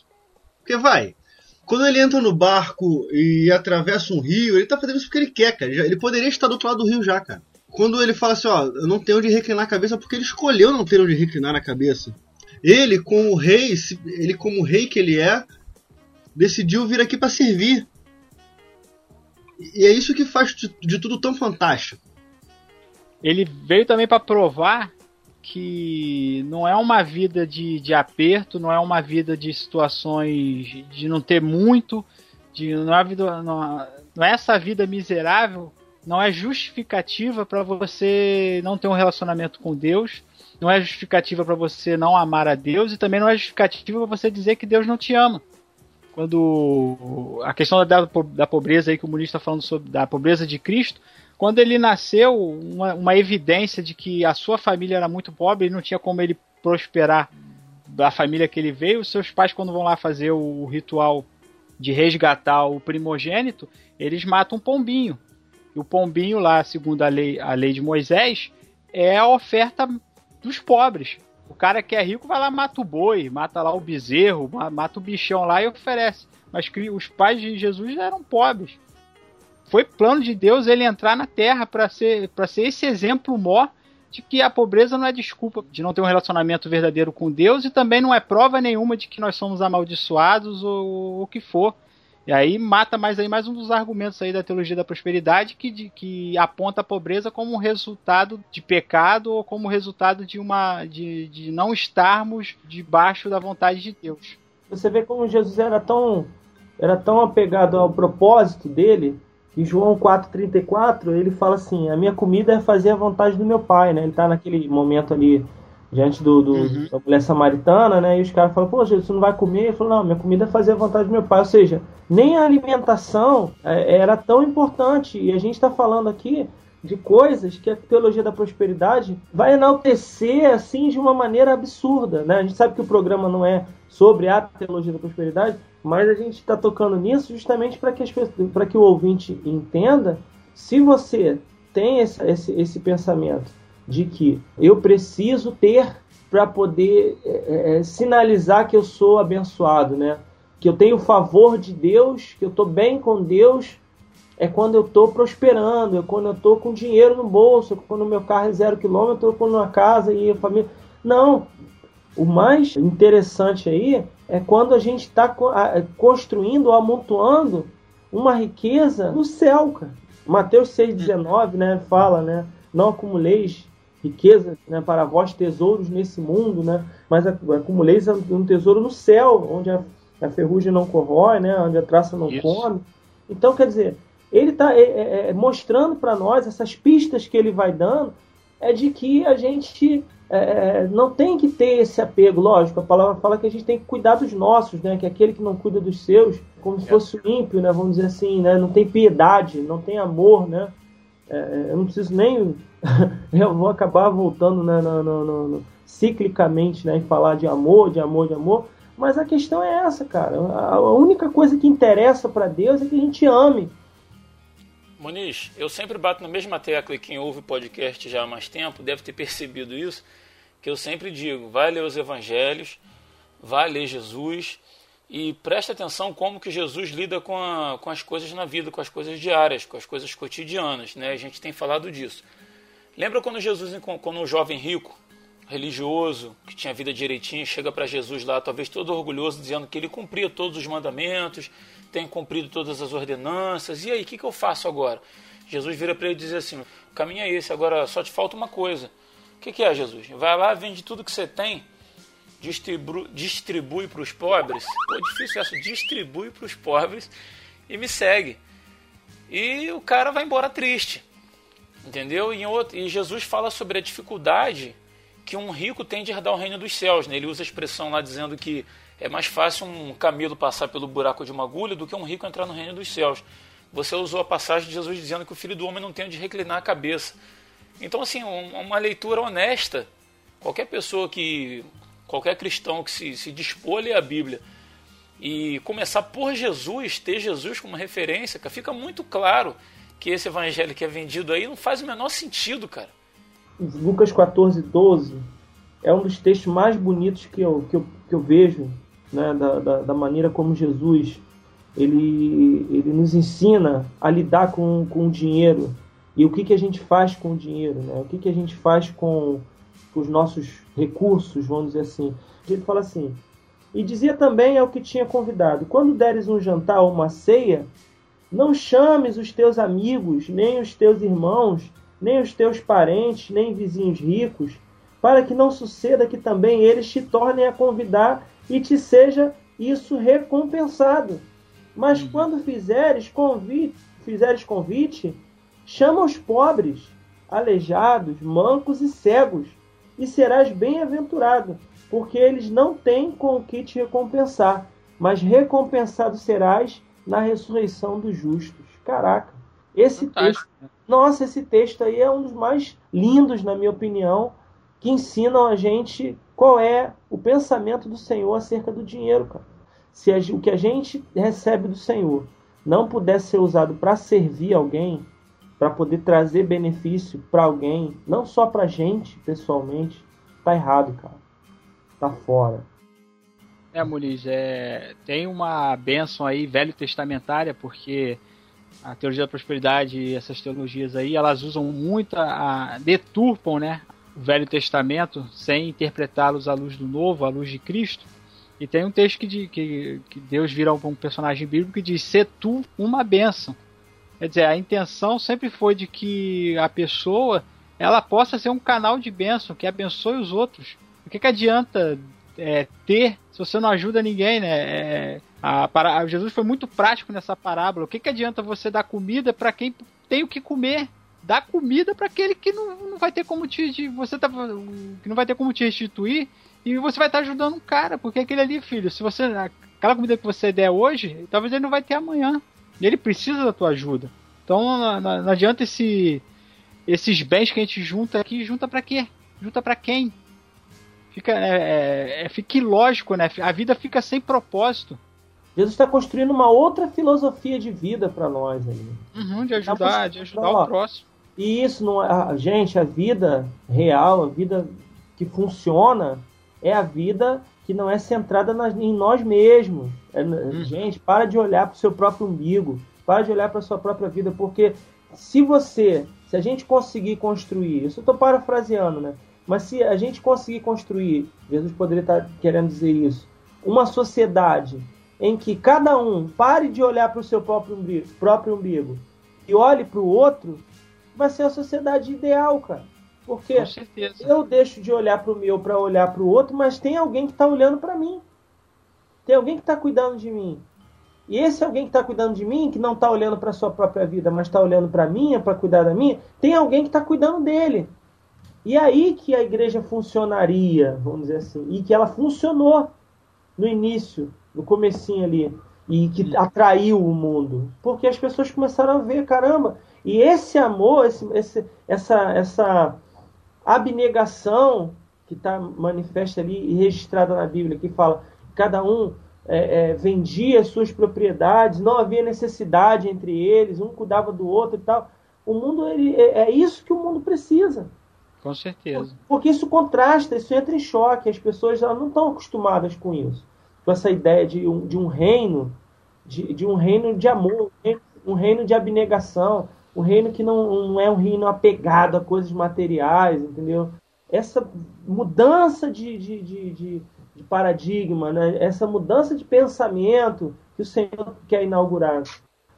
Porque vai, quando ele entra no barco e atravessa um rio, ele tá fazendo isso porque ele quer, cara. Ele poderia estar do outro lado do rio já, cara. Quando ele fala assim, ó, eu não tenho onde reclinar a cabeça, porque ele escolheu não ter onde reclinar a cabeça. Ele, como rei, ele como rei que ele é, decidiu vir aqui para servir. E é isso que faz de tudo tão fantástico. Ele veio também para provar que não é uma vida de, de aperto, não é uma vida de situações de não ter muito, de não é, vida, não, não é essa vida miserável, não é justificativa para você não ter um relacionamento com Deus, não é justificativa para você não amar a Deus e também não é justificativa para você dizer que Deus não te ama. Quando a questão da, da pobreza aí que o Muniz está falando sobre da pobreza de Cristo, quando ele nasceu, uma, uma evidência de que a sua família era muito pobre, não tinha como ele prosperar da família que ele veio. Seus pais, quando vão lá fazer o ritual de resgatar o primogênito, eles matam um pombinho. E o pombinho lá, segundo a lei, a lei de Moisés, é a oferta dos pobres. O cara que é rico vai lá, mata o boi, mata lá o bezerro, mata o bichão lá e oferece. Mas os pais de Jesus eram pobres. Foi plano de Deus ele entrar na terra para ser, ser esse exemplo maior de que a pobreza não é desculpa de não ter um relacionamento verdadeiro com Deus e também não é prova nenhuma de que nós somos amaldiçoados ou o que for. E aí mata mais aí mais um dos argumentos aí da teologia da prosperidade que, de, que aponta a pobreza como resultado de pecado ou como resultado de uma de, de não estarmos debaixo da vontade de Deus. Você vê como Jesus era tão era tão apegado ao propósito dele que João 4:34 ele fala assim: a minha comida é fazer a vontade do meu pai, né? Ele está naquele momento ali diante do, do uhum. da mulher samaritana, né? E os caras falam, pô, Jesus, você não vai comer? Ele falou, não, minha comida é fazer a vontade do meu pai. Ou seja, nem a alimentação é, era tão importante. E a gente está falando aqui de coisas que a teologia da prosperidade vai enaltecer assim de uma maneira absurda, né? A gente sabe que o programa não é sobre a teologia da prosperidade, mas a gente está tocando nisso justamente para que, que o ouvinte entenda se você tem esse, esse, esse pensamento de que eu preciso ter para poder é, é, sinalizar que eu sou abençoado, né? Que eu tenho o favor de Deus, que eu estou bem com Deus, é quando eu estou prosperando, é quando eu estou com dinheiro no bolso, é quando meu carro é zero quilômetro, eu estou numa casa e a família. Não. O mais interessante aí é quando a gente está construindo, amontoando uma riqueza no céu, cara. Mateus 6,19, né, fala, né, não acumuleis riqueza né, para vós tesouros nesse mundo, né, mas acumuleis um tesouro no céu, onde a, a ferrugem não corrói, né, onde a traça não Isso. come. Então, quer dizer, ele está mostrando para nós essas pistas que ele vai dando, é de que a gente é, não tem que ter esse apego, lógico, a palavra fala que a gente tem que cuidar dos nossos, né? Que aquele que não cuida dos seus, como se fosse o ímpio, né? Vamos dizer assim, né? Não tem piedade, não tem amor, né? É, eu não preciso nem. eu vou acabar voltando né, no, no, no, no, ciclicamente né, em falar de amor, de amor, de amor. Mas a questão é essa, cara. A, a única coisa que interessa para Deus é que a gente ame. Muniz, eu sempre bato na mesma tecla e quem ouve o podcast já há mais tempo deve ter percebido isso, que eu sempre digo, vai ler os evangelhos, vai ler Jesus e preste atenção como que Jesus lida com, a, com as coisas na vida, com as coisas diárias, com as coisas cotidianas, né? A gente tem falado disso. Lembra quando Jesus, quando um jovem rico, religioso, que tinha a vida direitinha, chega para Jesus lá, talvez todo orgulhoso, dizendo que ele cumpria todos os mandamentos, tem cumprido todas as ordenanças, e aí, o que, que eu faço agora? Jesus vira para ele e diz assim: o caminho é esse, agora só te falta uma coisa. Que, que é, Jesus? Vai lá, vende tudo que você tem, distribu distribui para os pobres. Pô, difícil essa, distribui para os pobres e me segue. E o cara vai embora triste. Entendeu? E, outro, e Jesus fala sobre a dificuldade que um rico tem de herdar o reino dos céus. Né? Ele usa a expressão lá dizendo que é mais fácil um camelo passar pelo buraco de uma agulha do que um rico entrar no reino dos céus. Você usou a passagem de Jesus dizendo que o filho do homem não tem onde reclinar a cabeça. Então, assim, uma leitura honesta. Qualquer pessoa que. qualquer cristão que se, se dispor a ler a Bíblia e começar por Jesus, ter Jesus como referência, fica muito claro que esse evangelho que é vendido aí não faz o menor sentido, cara. Lucas 14, 12 é um dos textos mais bonitos que eu, que eu, que eu vejo, né, da, da, da maneira como Jesus ele, ele nos ensina a lidar com, com o dinheiro e o que, que a gente faz com o dinheiro, né? o que, que a gente faz com, os nossos recursos, vamos dizer assim. Ele fala assim: E dizia também ao que tinha convidado: Quando deres um jantar ou uma ceia, não chames os teus amigos, nem os teus irmãos, nem os teus parentes, nem vizinhos ricos, para que não suceda que também eles te tornem a convidar e te seja isso recompensado. Mas quando fizeres convite, fizeres convite, chama os pobres, aleijados, mancos e cegos, e serás bem-aventurado, porque eles não têm com o que te recompensar, mas recompensado serás na ressurreição dos justos. Caraca, esse Fantástico. texto, nossa, esse texto aí é um dos mais lindos, na minha opinião, que ensinam a gente qual é o pensamento do Senhor acerca do dinheiro, cara. Se o que a gente recebe do Senhor não puder ser usado para servir alguém, para poder trazer benefício para alguém, não só para gente pessoalmente, tá errado, cara. Tá fora. É, Muniz, é, tem uma benção aí velho testamentária, porque a teologia da prosperidade e essas teologias aí, elas usam muito, a, a- deturpam, né, o Velho Testamento sem interpretá-los à luz do Novo, à luz de Cristo. E tem um texto que, di- que, que Deus vira um personagem bíblico que diz: "Se tu uma bênção". Quer dizer, a intenção sempre foi de que a pessoa ela possa ser um canal de bênção, que abençoe os outros. O que, que adianta é, ter se você não ajuda ninguém, né? É, a, para- Jesus foi muito prático nessa parábola. O que, que adianta você dar comida para quem tem o que comer? Dá comida para aquele que não, não vai ter como te, te- você tá, que não vai ter como te restituir e você vai estar ajudando um cara, porque aquele ali, filho, se você aquela comida que você der hoje, talvez ele não vai ter amanhã. E ele precisa da tua ajuda. Então não, não- não adianta esse, esses bens que a gente junta aqui, junta pra quê? Junta pra quem? Fica, é, é, é- fica ilógico, né? A vida fica sem propósito. Jesus está construindo uma outra filosofia de vida para nós ali. Uhum, de ajudar, de ajudar o próximo. E isso não é. a- Gente, a vida real, a vida que funciona, é a vida que não é centrada nas- em nós mesmos. É, Gente, para de olhar para o seu próprio umbigo, para de olhar para a sua própria vida, porque se você, se a gente conseguir construir, isso eu estou parafraseando, né? Mas se a gente conseguir construir, Jesus poderia estar querendo dizer isso, uma sociedade em que cada um pare de olhar para o seu próprio umbigo, próprio umbigo e olhe para o outro, vai ser a sociedade ideal, cara. Porque eu deixo de olhar para o meu para olhar para o outro, mas tem alguém que está olhando para mim. Tem alguém que está cuidando de mim. E esse alguém que está cuidando de mim, que não está olhando para sua própria vida, mas está olhando para a minha, para cuidar da minha, tem alguém que está cuidando dele. E aí que a igreja funcionaria, vamos dizer assim, e que ela funcionou no início, no comecinho ali, e que atraiu o mundo, porque as pessoas começaram a ver, caramba, e esse amor, esse, esse, essa, essa abnegação que está manifesta ali e registrada na Bíblia, que fala cada um é, é, vendia as suas propriedades, não havia necessidade entre eles, um cuidava do outro e tal. O mundo ele, é, é isso que o mundo precisa. Com certeza. Porque isso contrasta, isso entra em choque. As pessoas elas não estão acostumadas com isso. Com essa ideia de um, de um reino, de, de um reino de amor, um reino, um reino de abnegação, um reino que não, não é um reino apegado a coisas materiais, entendeu? Essa mudança de, de, de, de, de paradigma, né? essa mudança de pensamento que o Senhor quer inaugurar.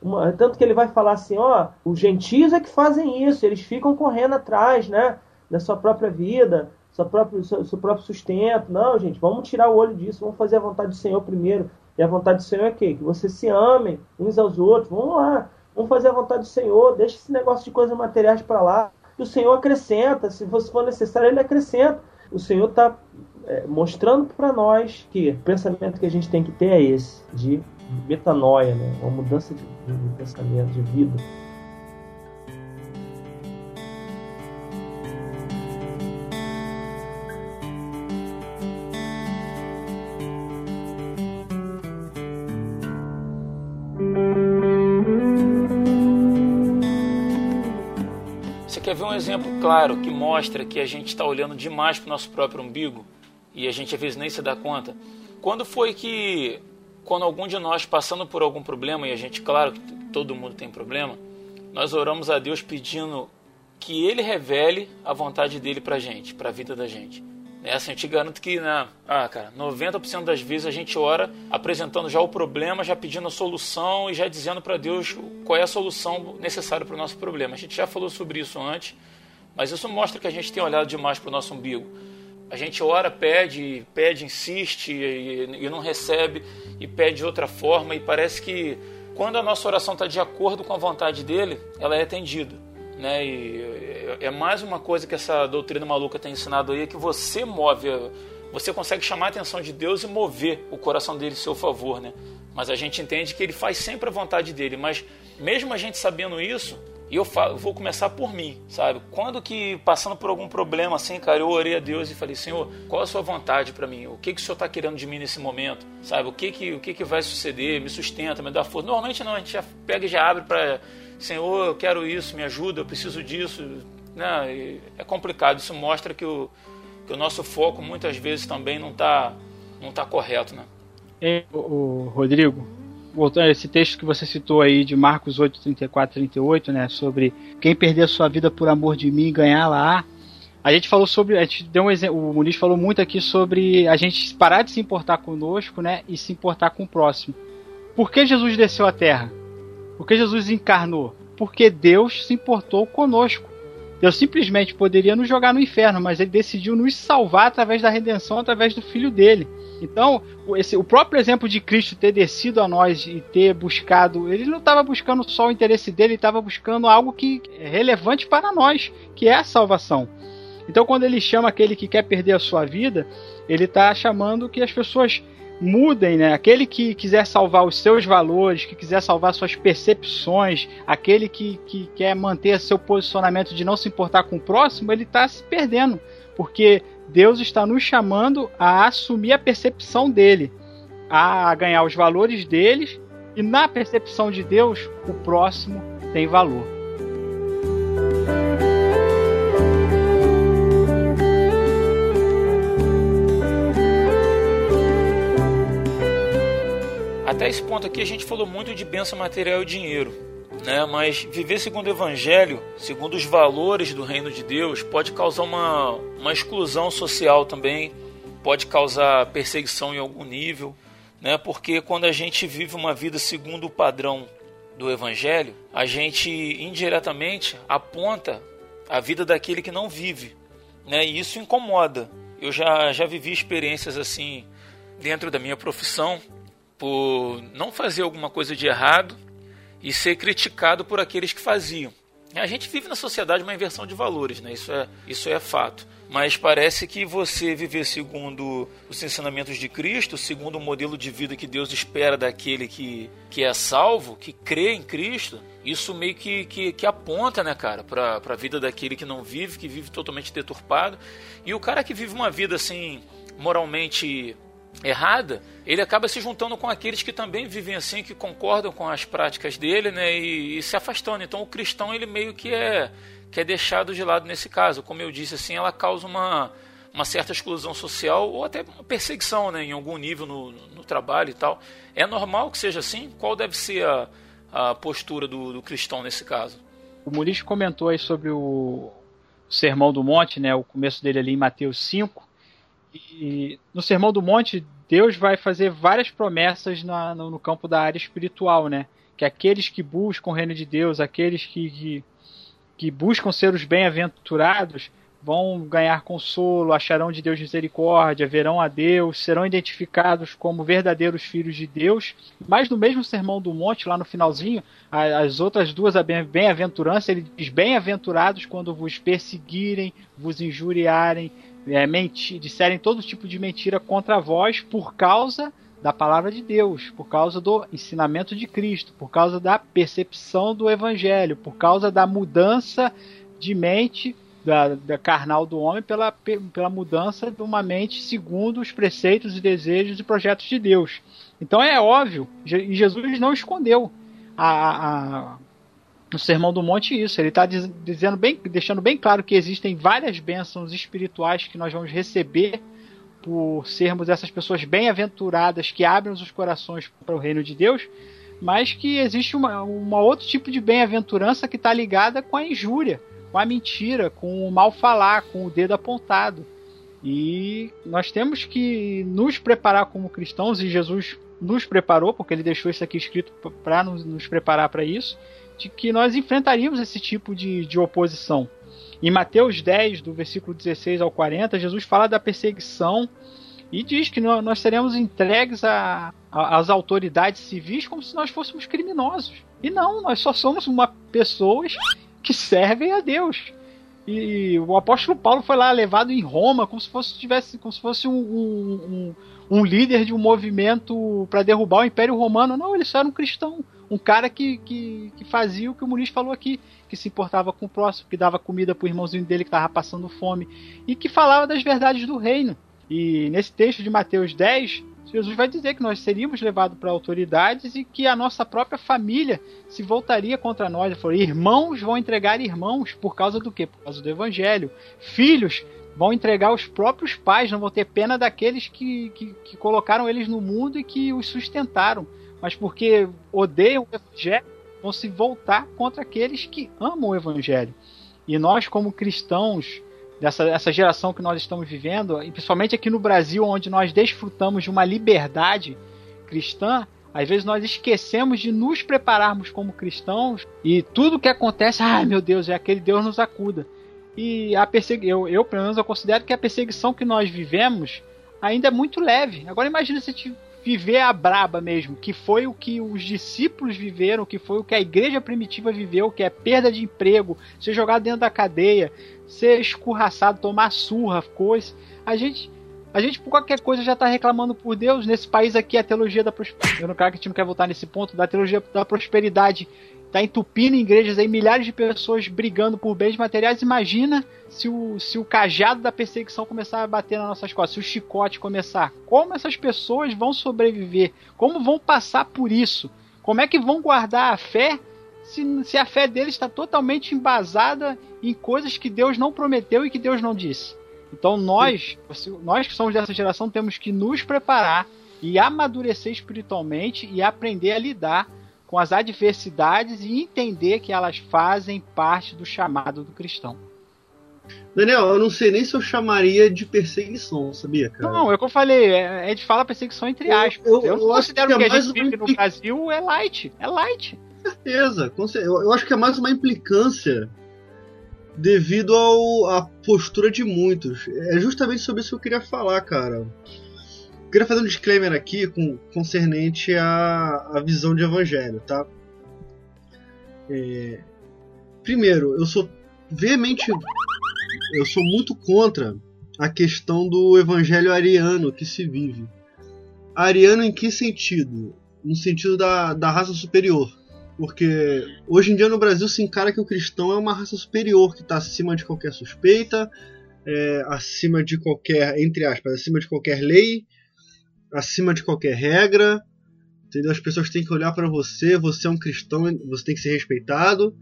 Uma- tanto que ele vai falar assim, ó, os gentios é que fazem isso, eles ficam correndo atrás, né, da sua própria vida, sua próprio, seu, seu próprio sustento. Não, gente, vamos tirar o olho disso, vamos fazer a vontade do Senhor primeiro. E a vontade do Senhor é o quê? Que vocês se amem uns aos outros. Vamos lá, vamos fazer a vontade do Senhor, deixa esse negócio de coisas materiais para lá. E o Senhor acrescenta, se for necessário, ele acrescenta. O Senhor está mostrando para nós que o pensamento que a gente tem que ter é esse, de metanoia, né? uma mudança de, de pensamento, de vida. Exemplo claro que mostra que a gente está olhando demais para o nosso próprio umbigo e a gente às vezes nem se dá conta? Quando foi que, quando algum de nós passando por algum problema, e a gente, claro que todo mundo tem problema, nós oramos a Deus pedindo que Ele revele a vontade dele para a gente, para a vida da gente. É assim, eu te garanto que, na, ah, cara, 90% das vezes a gente ora apresentando já o problema, já pedindo a solução e já dizendo para Deus qual é a solução necessária para o nosso problema. A gente já falou sobre isso antes, mas isso mostra que a gente tem olhado demais para o nosso umbigo. A gente ora, pede, pede, insiste e, e não recebe, e pede de outra forma, e parece que quando a nossa oração está de acordo com a vontade dele, ela é atendida. Né? E é mais uma coisa que essa doutrina maluca tem ensinado aí, é que você move, você consegue chamar a atenção de Deus e mover o coração dele em seu favor. Né? Mas a gente entende que ele faz sempre a vontade dele, mas mesmo a gente sabendo isso, e eu, falo, vou começar por mim, sabe? Quando que, passando por algum problema assim, cara, eu orei a Deus e falei, Senhor, qual a sua vontade para mim? O que, que o Senhor está querendo de mim nesse momento? Sabe? O que que, o que que vai suceder? Me sustenta, me dá força. Normalmente não, a gente já pega e já abre para, Senhor, eu quero isso, me ajuda, eu preciso disso. Não, é complicado, isso mostra que o, que o nosso foco muitas vezes também não está não tá correto, né? O Rodrigo, voltando a esse texto que você citou aí de Marcos 8, 34, 38, né? Sobre quem perder sua vida por amor de mim ganhar lá. A gente falou sobre. A gente deu um exemplo. O Muniz falou muito aqui sobre a gente parar de se importar conosco, né? E se importar com o próximo. Por que Jesus desceu à Terra? Por que Jesus encarnou? Porque Deus se importou conosco. Deus simplesmente poderia nos jogar no inferno, mas ele decidiu nos salvar através da redenção, através do filho dele. Então, esse, o próprio exemplo de Cristo ter descido a nós e ter buscado, ele não estava buscando só o interesse dele, ele estava buscando algo que é relevante para nós, que é a salvação. Então, quando ele chama aquele que quer perder a sua vida, ele está chamando que as pessoas mudem, né? Aquele que quiser salvar os seus valores, que quiser salvar suas percepções, aquele que, que quer manter seu posicionamento de não se importar com o próximo, ele está se perdendo, porque Deus está nos chamando a assumir a percepção dele, a ganhar os valores deles, e na percepção de Deus, o próximo tem valor. Até esse ponto aqui a gente falou muito de bênção material e dinheiro, né? Mas viver segundo o evangelho, segundo os valores do reino de Deus, pode causar uma, uma exclusão social também, pode causar perseguição em algum nível, né? Porque quando a gente vive uma vida segundo o padrão do evangelho, a gente indiretamente aponta a vida daquele que não vive, né? E isso incomoda. Eu já já vivi experiências assim dentro da minha profissão por não fazer alguma coisa de errado e ser criticado por aqueles que faziam. A gente vive na sociedade uma inversão de valores, né? Isso é, isso é fato. Mas parece que você viver segundo os ensinamentos de Cristo, segundo o modelo de vida que Deus espera daquele que, que é salvo, que crê em Cristo, isso meio que, que, que aponta, né, cara, para a vida daquele que não vive, que vive totalmente deturpado. E o cara que vive uma vida assim, moralmente errada, ele acaba se juntando com aqueles que também vivem assim, que concordam com as práticas dele, né, e, e, se afastando. Então o cristão ele meio que é que é deixado de lado nesse caso. Como eu disse assim, ela causa uma uma certa exclusão social ou até uma perseguição, né, em algum nível no, no trabalho e tal. É normal que seja assim? Qual deve ser a, a postura do, do cristão nesse caso? O Maurício comentou aí sobre o Sermão do Monte, né, o começo dele ali em Mateus 5, e no Sermão do Monte, Deus vai fazer várias promessas na, no, no, campo da área espiritual, né? Que aqueles que buscam o reino de Deus, aqueles que, que, que buscam ser os bem-aventurados, vão ganhar consolo, acharão de Deus misericórdia, verão a Deus, serão identificados como verdadeiros filhos de Deus. Mas no mesmo Sermão do Monte, lá no finalzinho, as outras duas bem-aventuranças, ele diz: Bem-aventurados quando vos perseguirem, vos injuriarem, é, disserem todo tipo de mentira contra vós por causa da palavra de Deus, por causa do ensinamento de Cristo, por causa da percepção do Evangelho, por causa da mudança de mente da, da carnal do homem pela, pela mudança de uma mente segundo os preceitos e desejos e projetos de Deus. Então é óbvio, e Jesus não escondeu a, a, no Sermão do Monte isso. Ele está dizendo bem, deixando bem claro que existem várias bênçãos espirituais que nós vamos receber por sermos essas pessoas bem-aventuradas que abrem os corações para o reino de Deus, mas que existe uma, uma outro tipo de bem-aventurança que está ligada com a injúria, com a mentira, com o mal falar, com o dedo apontado. E nós temos que nos preparar como cristãos, e Jesus nos preparou, porque ele deixou isso aqui escrito para nos, nos preparar para isso de que nós enfrentaríamos esse tipo de, de oposição. Em Mateus 10, do versículo 16 ao 40, Jesus fala da perseguição e diz que nós seremos entregues às autoridades civis como se nós fôssemos criminosos. E não, nós só somos uma pessoas que servem a Deus. E o apóstolo Paulo foi lá levado em Roma como se fosse tivesse como se fosse um, um, um, um líder de um movimento para derrubar o Império Romano. Não, ele só era um cristão um cara que, que, que, fazia o que o Muniz falou aqui, que se importava com o próximo, que dava comida pro irmãozinho dele que estava passando fome, e que falava das verdades do reino. E nesse texto de Mateus 10, Jesus vai dizer que nós seríamos levados para autoridades e que a nossa própria família se voltaria contra nós. Ele falou: irmãos vão entregar irmãos por causa do quê? Por causa do evangelho. Filhos vão entregar os próprios pais, não vão ter pena daqueles que, que, que colocaram eles no mundo e que os sustentaram mas porque odeiam o evangelho, vão se voltar contra aqueles que amam o evangelho. E nós, como cristãos, dessa essa geração que nós estamos vivendo, e principalmente aqui no Brasil, onde nós desfrutamos de uma liberdade cristã, às vezes nós esquecemos de nos prepararmos como cristãos e tudo que acontece, ai meu Deus, é aquele Deus nos acuda. E a persegui eu, eu, pelo menos, eu considero que a perseguição que nós vivemos ainda é muito leve. Agora imagine se viver a braba mesmo, que foi o que os discípulos viveram, que foi o que a igreja primitiva viveu, que é perda de emprego, ser jogado dentro da cadeia, ser escorraçado, tomar surra, coisa. A gente a gente, por qualquer coisa, já está reclamando por Deus. Nesse país aqui, a teologia da prosperidade. Eu não quero que a gente não quer voltar nesse ponto. Da teologia da prosperidade está entupindo igrejas aí, milhares de pessoas brigando por bens materiais. Imagina se o, se o cajado da perseguição começar a bater nas nossas costas, se o chicote começar. Como essas pessoas vão sobreviver? Como vão passar por isso? Como é que vão guardar a fé se, se a fé deles está totalmente embasada em coisas que Deus não prometeu e que Deus não disse? Então nós, nós que somos dessa geração, temos que nos preparar e amadurecer espiritualmente e aprender a lidar com as adversidades e entender que elas fazem parte do chamado do cristão. Daniel, eu não sei nem se eu chamaria de perseguição, sabia, cara? Não, é o que eu falei, é, a gente fala perseguição entre aspas. eu- Eu, eu acho considero que é que, a gente vive no Brasil é light. É light. certeza. com Eu, eu acho que é mais uma implicância devido ao, à postura de muitos. É justamente sobre isso que eu queria falar, cara. Queria fazer um disclaimer aqui com, concernente à, à visão de evangelho, tá? É, primeiro, eu sou veemente. Eu sou muito contra a questão do evangelho ariano que se vive. Ariano em que sentido? No sentido da, da raça superior. Porque hoje em dia no Brasil se encara que o cristão é uma raça superior, que está acima de qualquer suspeita, é, acima de qualquer, entre aspas, acima de qualquer lei, acima de qualquer regra. Entendeu? As pessoas têm que olhar para você, você é um cristão, você tem que ser respeitado.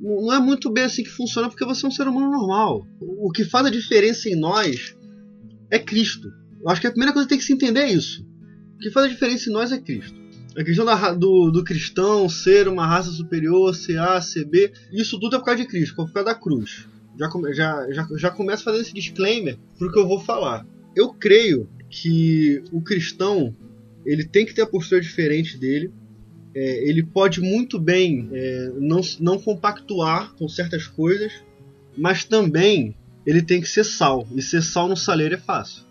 Não é muito bem assim que funciona porque você é um ser humano normal. O que faz a diferença em nós é Cristo. Eu acho que a primeira coisa que tem que se entender é isso. O que faz a diferença em nós é Cristo. A questão da do, do cristão ser uma raça superior, ser A, ser B, isso tudo é por causa de Cristo, por causa da cruz. Já, já, já, já começo fazendo esse disclaimer pro que eu vou falar. Eu creio que o cristão ele tem que ter a postura diferente dele. É, ele pode muito bem é, não, não compactuar com certas coisas, mas também ele tem que ser sal. E ser sal no saleiro é fácil.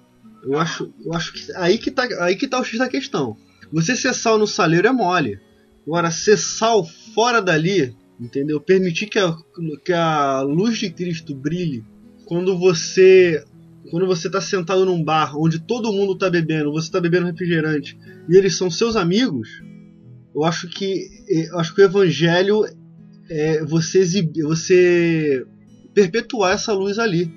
Eu acho, eu acho que aí que tá, aí que tá o X da questão. Você ser sal no saleiro é mole. Agora, ser sal fora dali, entendeu? Permitir que a, que a luz de Cristo brilhe quando você quando você está sentado num bar onde todo mundo está bebendo, você está bebendo refrigerante e eles são seus amigos, eu acho que eu acho que o evangelho é você exibir, você perpetuar essa luz ali.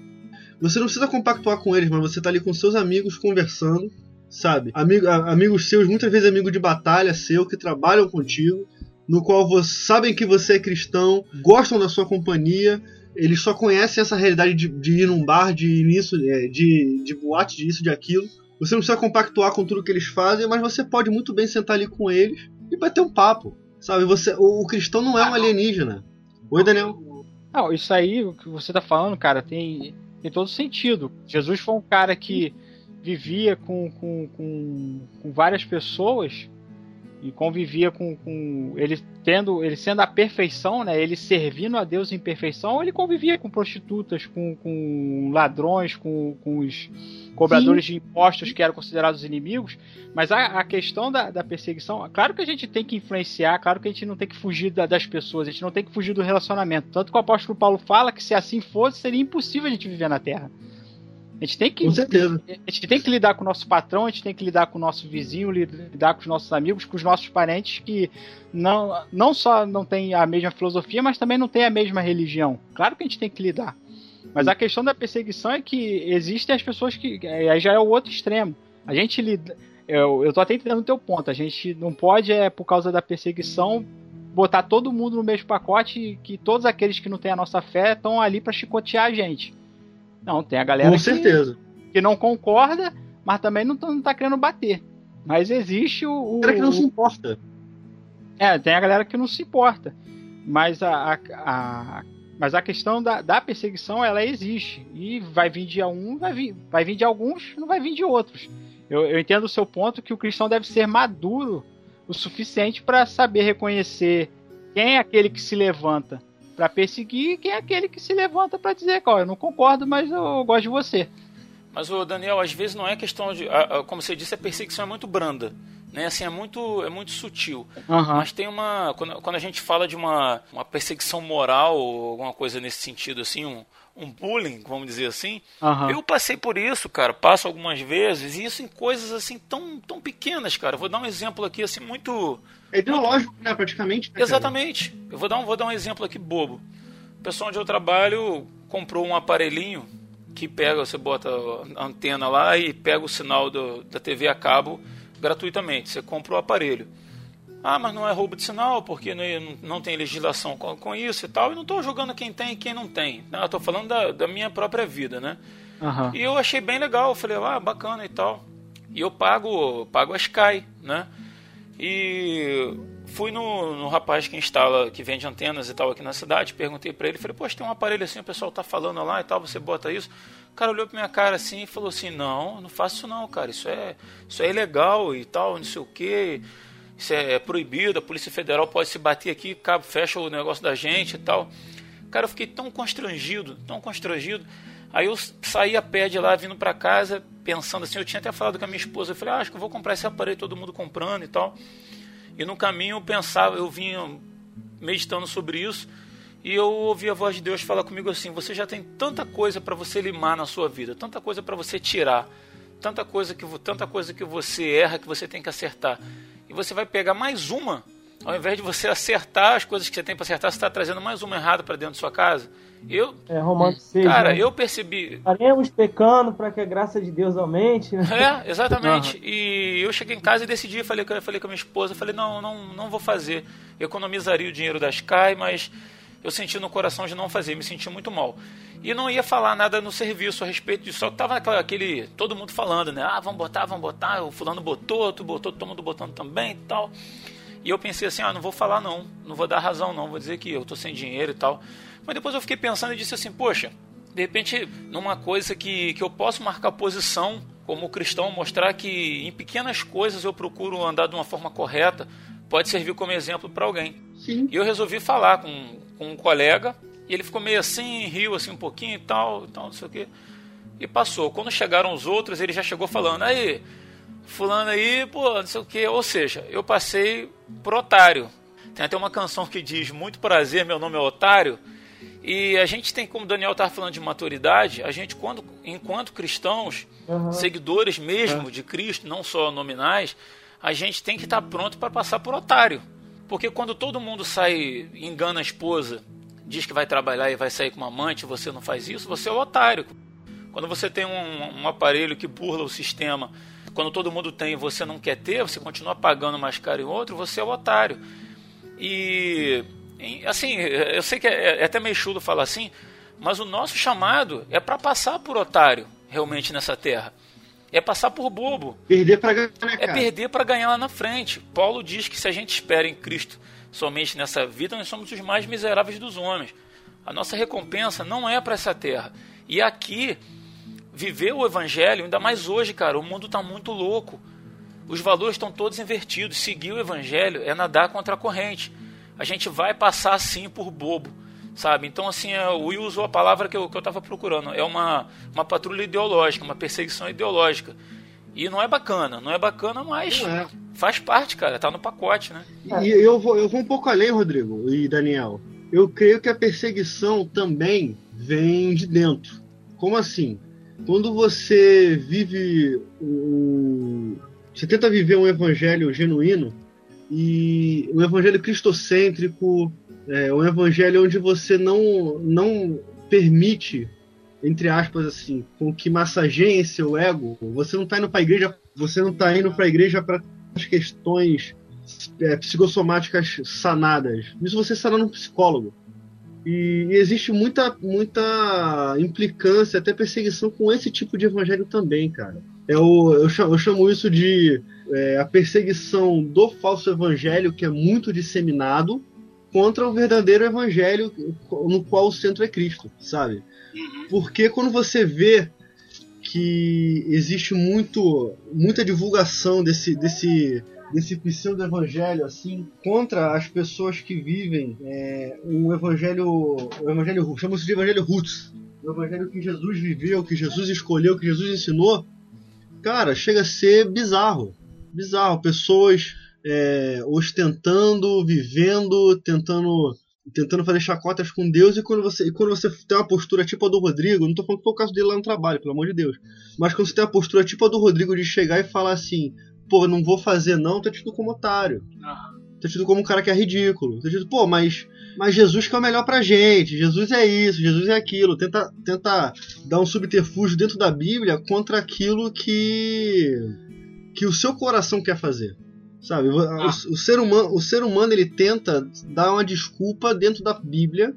Você não precisa compactuar com eles, mas você tá ali com seus amigos conversando, sabe? Amigo, amigos seus, muitas vezes amigo de batalha seu, que trabalham contigo, no qual você, sabem que você é cristão, gostam da sua companhia, eles só conhecem essa realidade de, de ir num bar, de ir nisso, é, de, de boate, de isso, de aquilo. Você não precisa compactuar com tudo que eles fazem, mas você pode muito bem sentar ali com eles e bater um papo, sabe? Você, o, o cristão não é um alienígena. Oi, Daniel. Não, isso aí, o que você tá falando, cara, tem, tem todo sentido. Jesus foi um cara que vivia com, com, com, com várias pessoas e convivia com, com ele tendo ele sendo a perfeição né? Ele servindo a Deus em perfeição ele convivia com prostitutas com, com ladrões com, com os cobradores de impostos que eram considerados inimigos. Mas a, a questão da, da perseguição claro que a gente tem que influenciar claro que a gente não tem que fugir da- das pessoas a gente não tem que fugir do relacionamento. Tanto que o apóstolo Paulo fala que se assim fosse seria impossível a gente viver na Terra a gente tem que Com certeza. a gente tem que lidar com o nosso patrão, a gente tem que lidar com o nosso vizinho, lidar com os nossos amigos, com os nossos parentes que não, não só não tem a mesma filosofia, mas também não tem a mesma religião. Claro que a gente tem que lidar. Mas a questão da perseguição é que existem as pessoas que. Aí já é o outro extremo. A gente lida. Eu, eu tô até entendendo o teu ponto. A gente não pode, é, por causa da perseguição, botar todo mundo no mesmo pacote e que todos aqueles que não têm a nossa fé estão ali para chicotear a gente. Não, tem a galera Com que, certeza. que não concorda, mas também não, tá- não tá querendo bater. Mas existe o. o que não se importa. É, tem a galera que não se importa. Mas a, a, a- mas a questão da, da perseguição, ela existe. E vai vir de um, vai vir, vai vir de alguns, não vai vir de outros. Eu, eu entendo o seu ponto que o cristão deve ser maduro o suficiente para saber reconhecer quem é aquele que se levanta para perseguir quem é aquele que se levanta para dizer, ó, eu não concordo, mas eu gosto de você. Mas o Daniel, às vezes não é questão de, como você disse, a perseguição é muito branda, né? Assim é muito, é muito sutil. Aham. Mas tem uma, quando, quando a gente fala de uma, uma perseguição moral ou alguma coisa nesse sentido, assim, um, um bullying, vamos dizer assim, Aham. eu passei por isso, cara, passo algumas vezes e isso em coisas assim tão, tão pequenas, cara. Vou dar um exemplo aqui assim muito É ideológico, né? Praticamente. né, cara? Exatamente. Eu vou dar um, vou dar um exemplo aqui bobo. O pessoal onde eu trabalho comprou um aparelhinho que pega, você bota a antena lá e pega o sinal do, da TV a cabo gratuitamente. Você compra o aparelho. Ah, mas não é roubo de sinal, porque não, tem legislação com, isso e tal. E não estou julgando quem tem e quem não tem. Não, eu estou falando da, da minha própria vida, né? Aham. E eu achei bem legal, eu falei, ah, bacana e tal. E eu pago, pago a Sky, né? E fui no, no rapaz que instala, que vende antenas e tal aqui na cidade, perguntei para ele, falei, poxa, tem um aparelho assim, o pessoal tá falando lá e tal, você bota isso. O cara olhou pra minha cara assim e falou assim, não, não faço isso não, cara, isso é, isso é ilegal e tal, não sei o que, isso é proibido, a Polícia Federal pode se bater aqui, cabo, fecha o negócio da gente e tal. Cara, eu fiquei tão constrangido, tão constrangido. Aí eu saí a pé de lá, vindo para casa, pensando assim, eu tinha até falado com a minha esposa, eu falei, ah, acho que eu vou comprar esse aparelho, todo mundo comprando e tal. E no caminho eu pensava, eu vinha meditando sobre isso, e eu ouvi a voz de Deus falar comigo assim: você já tem tanta coisa para você limar na sua vida, tanta coisa para você tirar, tanta coisa que tanta coisa que você erra que você tem que acertar. E você vai pegar mais uma, ao invés de você acertar as coisas que você tem para acertar, você está trazendo mais uma errada para dentro da sua casa. Eu, É Romanos 6. cara, né? eu percebi, Estaremos pecando para que a graça de Deus aumente. né? É, exatamente. E eu cheguei em casa e decidi, falei, com- falei com a minha esposa, falei, não, não, não vou fazer. Eu economizaria o dinheiro das CAI, mas eu senti no coração de não fazer, me senti muito mal. E não ia falar nada no serviço a respeito disso, só que tava aquela- aquele, todo mundo falando, né? Ah, vamos botar, vamos botar, o fulano botou, tu botou, todo mundo botando também e tal. E eu pensei assim, ah, não vou falar não, não vou dar razão não, vou dizer que eu tô sem dinheiro e tal. Mas depois eu fiquei pensando e disse assim, poxa, de repente, numa coisa que, que eu posso marcar posição como cristão, mostrar que em pequenas coisas eu procuro andar de uma forma correta, pode servir como exemplo para alguém. Sim. E eu resolvi falar com, com um colega, e ele ficou meio assim, riu assim um pouquinho e tal, e tal, não sei o quê. E passou. Quando chegaram os outros, ele já chegou falando, aí, fulano aí, pô, não sei o quê. Ou seja, eu passei por otário. Tem até uma canção que diz, muito prazer, meu nome é otário. E a gente tem, como o Daniel estava falando de maturidade, a gente, quando, enquanto cristãos, Aham. seguidores mesmo de Cristo, não só nominais, a gente tem que estar pronto para passar por otário. Porque quando todo mundo sai, engana a esposa, diz que vai trabalhar e vai sair com uma amante, você não faz isso, você é o otário. Quando você tem um, um aparelho que burla o sistema, quando todo mundo tem e você não quer ter, você continua pagando mais caro em outro, você é o otário. E assim, eu sei que é, é até meio chulo falar assim, mas o nosso chamado é para passar por otário realmente nessa terra. É passar por bobo. Perder pra ganhar, né, É perder para ganhar lá na frente. Paulo diz que se a gente espera em Cristo somente nessa vida, nós somos os mais miseráveis dos homens. A nossa recompensa não é para essa terra. E aqui, viver o evangelho, ainda mais hoje, cara, o mundo está muito louco. Os valores estão todos invertidos. Seguir o evangelho é nadar contra a corrente. A gente vai passar assim por bobo, sabe? Então, assim, é, o Will usou a palavra que eu estava procurando. É uma, uma patrulha ideológica, uma perseguição ideológica. E não é bacana, não é bacana, mas é. Faz parte, cara, tá no pacote, né? E eu vou, eu vou um pouco além, Rodrigo e Daniel. Eu creio que a perseguição também vem de dentro. Como assim? Quando você vive o. Você tenta viver um evangelho genuíno e um evangelho cristocêntrico, é, um evangelho onde você não, não permite, entre aspas assim, com que massageiem seu ego. Você não está indo para a igreja, você não tá indo para a igreja para as questões é, psicossomáticas sanadas. Isso você sana num psicólogo. E, e existe muita, muita implicância, até perseguição com esse tipo de evangelho também, cara. É o, eu, chamo, eu chamo isso de é, a perseguição do falso evangelho, que é muito disseminado, contra o verdadeiro evangelho no qual o centro é Cristo, sabe? Porque quando você vê que existe muito, muita divulgação desse, desse, desse pseudo evangelho assim contra as pessoas que vivem é, um evangelho o evangelho chama-se de evangelho roots. O evangelho que Jesus viveu que Jesus escolheu que Jesus ensinou. Cara chega a ser bizarro. Bizarro. Pessoas é, ostentando vivendo tentando tentando fazer chacotas com Deus e quando você e quando você tem uma postura tipo a do Rodrigo não tô falando que foi o caso dele lá no trabalho pelo amor de Deus mas quando você tem uma postura tipo a do Rodrigo de chegar e falar assim pô, não vou fazer não, tá tido como otário. Tá tido como um cara que é ridículo. Tá tido, pô, mas, mas Jesus que é o melhor pra gente. Jesus é isso, Jesus é aquilo. Tenta, tenta dar um subterfúgio dentro da Bíblia contra aquilo que que o seu coração quer fazer. Sabe? O, o- o ser humano, o ser humano ele tenta dar uma desculpa dentro da Bíblia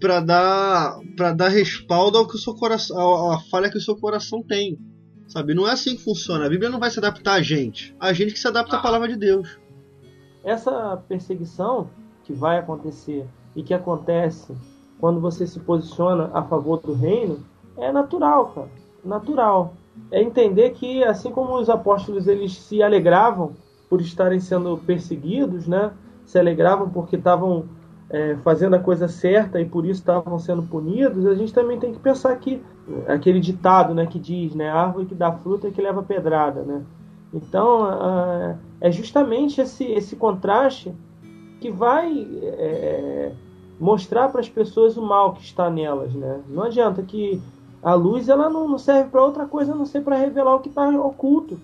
para dar para dar respaldo ao que o seu coração à à falha que o seu coração tem. Sabe? Não é assim que funciona. A Bíblia não vai se adaptar a gente. A gente que se adapta à palavra de Deus. essa perseguição que vai acontecer e que acontece quando você se posiciona a favor do reino é natural, cara. Natural. É entender que assim como os apóstolos eles se alegravam por estarem sendo perseguidos, né? Se alegravam porque estavam é, fazendo a coisa certa e por isso estavam sendo punidos, a gente também tem que pensar que aquele ditado, né, que diz, né, árvore que dá fruta é que leva pedrada, né? Então é justamente esse esse contraste que vai é, mostrar para as pessoas o mal que está nelas, né? Não adianta que a luz ela não, não serve para outra coisa a não ser para revelar o que está oculto.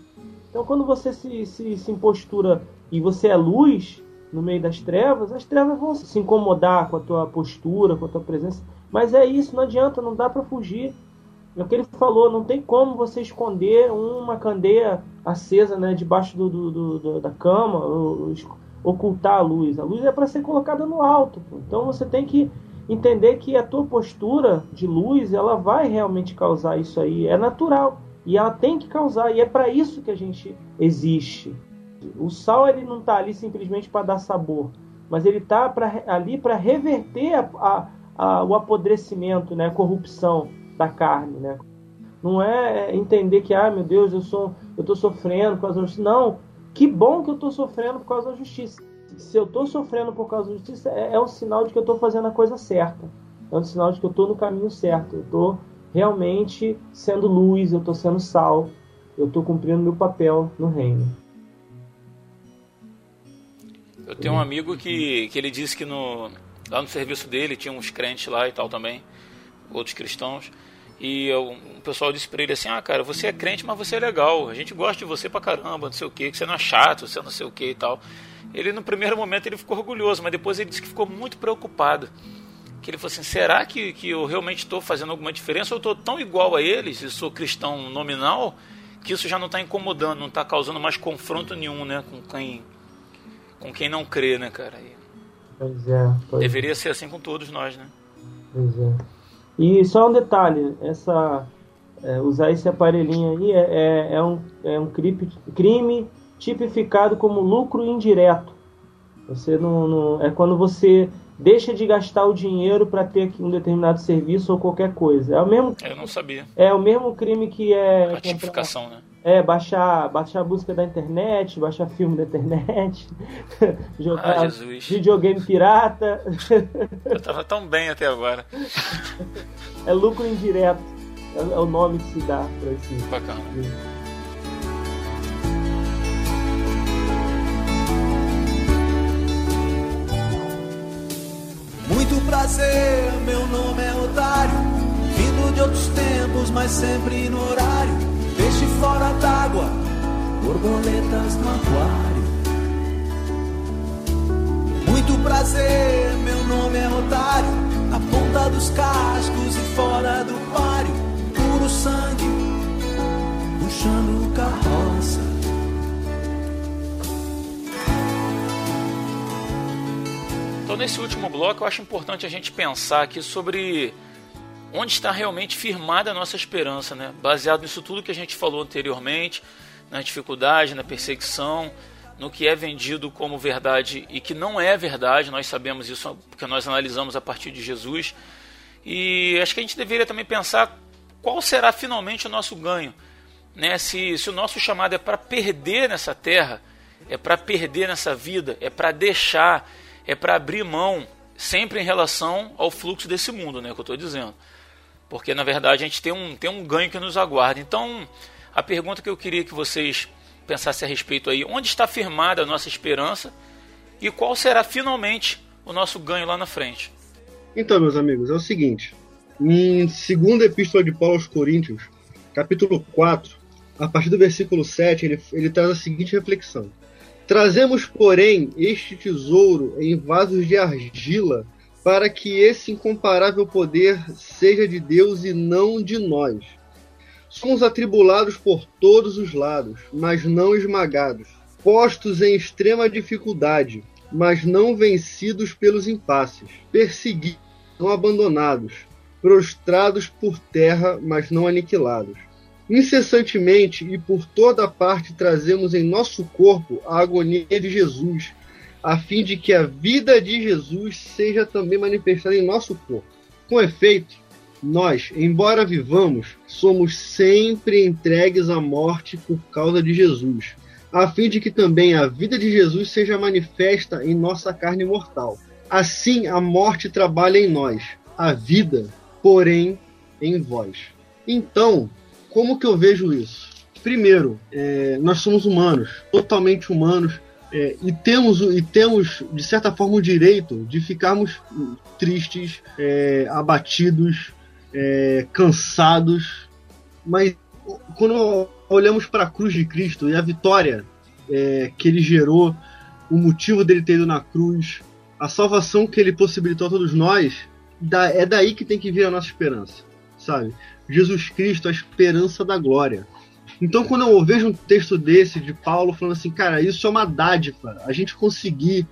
Então quando você se, se, se impostura e você é luz, no meio das trevas, as trevas vão se incomodar com a tua postura, com a tua presença. Mas é isso, não adianta, não dá para fugir. É o que ele falou, não tem como você esconder uma candeia acesa né, debaixo do, do, do da cama, ocultar a luz. A luz é para ser colocada no alto. Então você tem que entender que a tua postura de luz, ela vai realmente causar isso aí. É natural. E ela tem que causar. E é para isso que a gente existe. O sal ele não está ali simplesmente para dar sabor, mas ele está ali para reverter a, a, a, o apodrecimento, né, a corrupção da carne, né? Não é entender que, ah, meu Deus, eu sou, eu estou sofrendo por causa da justiça. Não, que bom que eu estou sofrendo por causa da justiça. Se eu estou sofrendo por causa da justiça, é, é um sinal de que eu estou fazendo a coisa certa. É um sinal de que eu estou no caminho certo. Eu estou realmente sendo luz, eu estou sendo sal, eu estou cumprindo meu papel no reino. Eu tenho um amigo que, que ele disse que no, lá no serviço dele tinha uns crentes lá e tal também, outros cristãos. E eu, o pessoal disse pra ele assim: Ah, cara, você é crente, mas você é legal. A gente gosta de você pra caramba, não sei o que, que você não é chato, você não sei o que e tal. Ele, no primeiro momento, ele ficou orgulhoso, mas depois ele disse que ficou muito preocupado. Que ele falou assim: será que, que eu realmente estou fazendo alguma diferença? Ou eu estou tão igual a eles e sou cristão nominal que isso já não está incomodando, não está causando mais confronto nenhum né, com quem com quem não crê, né, cara? E Pois é. Pois deveria ser assim com todos nós, né? Pois é. E só um detalhe, essa é, usar esse aparelhinho aí é, é, é um, é um crime, crime tipificado como lucro indireto. Você não, não é quando você deixa de gastar o dinheiro para ter um determinado serviço ou qualquer coisa. É o mesmo Eu não sabia. é o mesmo crime que é A tipificação, né? é baixar baixar música da internet, baixar filme da internet, jogar Ah, videogame pirata. Eu tava tão bem até agora. é lucro indireto. É, é o nome que se dá para esse Bacana. Muito prazer, meu nome é Otário. Vindo de outros tempos, mas sempre no horário. Peixe fora d'água, borboletas no aquário. Muito prazer, meu nome é Otário. Na ponta dos cascos e fora do páreo. Puro sangue, puxando carroça. Então, nesse último bloco, eu acho importante a gente pensar aqui sobre onde está realmente firmada a nossa esperança, né? Baseado nisso tudo que a gente falou anteriormente, na dificuldade, na perseguição, no que é vendido como verdade e que não é verdade, nós sabemos isso porque nós analisamos a partir de Jesus. E acho que a gente deveria também pensar qual será finalmente o nosso ganho. Né? Se, se o nosso chamado é para perder nessa terra, é para perder nessa vida, é para deixar, é para abrir mão, sempre em relação ao fluxo desse mundo, né, que eu estou dizendo. Porque na verdade a gente tem um, tem um ganho que nos aguarda. Então, a pergunta que eu queria que vocês pensassem a respeito aí, onde está firmada a nossa esperança e qual será finalmente o nosso ganho lá na frente? Então, meus amigos, é o seguinte. Em 2 Epístola de Paulo aos Coríntios, capítulo 4, a partir do versículo 7, ele, ele traz a seguinte reflexão. Trazemos, porém, este tesouro em vasos de argila, para que esse incomparável poder seja de Deus e não de nós. Somos atribulados por todos os lados, mas não esmagados, postos em extrema dificuldade, mas não vencidos pelos impasses, perseguidos, não abandonados, prostrados por terra, mas não aniquilados. Incessantemente e por toda parte trazemos em nosso corpo a agonia de Jesus, a fim de que a vida de Jesus seja também manifestada em nosso corpo. Com efeito, nós, embora vivamos, somos sempre entregues à morte por causa de Jesus, a fim de que também a vida de Jesus seja manifesta em nossa carne mortal. Assim, a morte trabalha em nós, a vida, porém, em vós. Então, como que eu vejo isso? Primeiro, é, nós somos humanos, totalmente humanos, é, e, temos, e temos, de certa forma, o direito de ficarmos tristes, é, abatidos, é, cansados, mas quando olhamos para a cruz de Cristo e a vitória é, que ele gerou, o motivo dele ter ido na cruz, a salvação que ele possibilitou a todos nós, é daí que tem que vir a nossa esperança, sabe? Jesus Cristo, a esperança da glória. Então, quando eu vejo um texto desse de Paulo falando assim, cara, isso é uma dádiva, a gente conseguir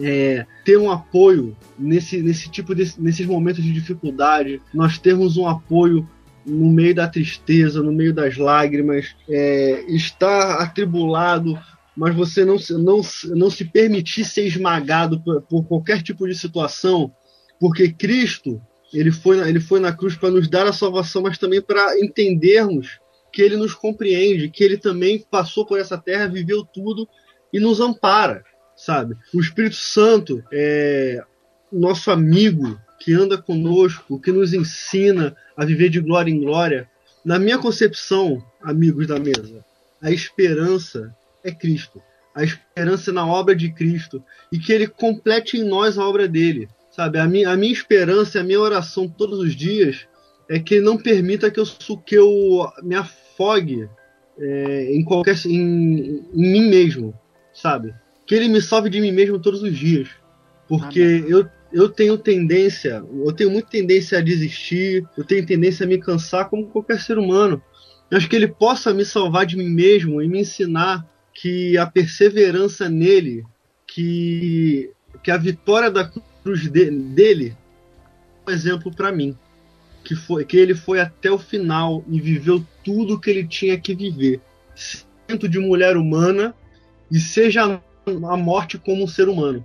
é, ter um apoio nesse, nesse tipo de, nesses momentos de dificuldade, nós termos um apoio no meio da tristeza, no meio das lágrimas, é, estar atribulado, mas você não, não, não se permitir ser esmagado por, por qualquer tipo de situação, porque Cristo ele foi, ele foi na cruz para nos dar a salvação, mas também para entendermos que ele nos compreende, que ele também passou por essa terra, viveu tudo e nos ampara, sabe? O Espírito Santo é nosso amigo que anda conosco, que nos ensina a viver de glória em glória. Na minha concepção, amigos da mesa, a esperança é Cristo. A esperança é na obra de Cristo e que ele complete em nós a obra dele. Sabe, a minha, a minha esperança, a minha oração todos os dias é que ele não permita que eu, que eu me afogue é, em qualquer em, em, mim mesmo, sabe? Que ele me salve de mim mesmo todos os dias, porque eu, eu tenho tendência, eu tenho muita tendência a desistir, eu tenho tendência a me cansar como qualquer ser humano. Eu acho que ele possa me salvar de mim mesmo e me ensinar que a perseverança nele, que, que a vitória da de, dele um exemplo para mim. Que, foi, que ele foi até o final e viveu tudo que ele tinha que viver. Sendo de mulher humana e seja a morte como um ser humano.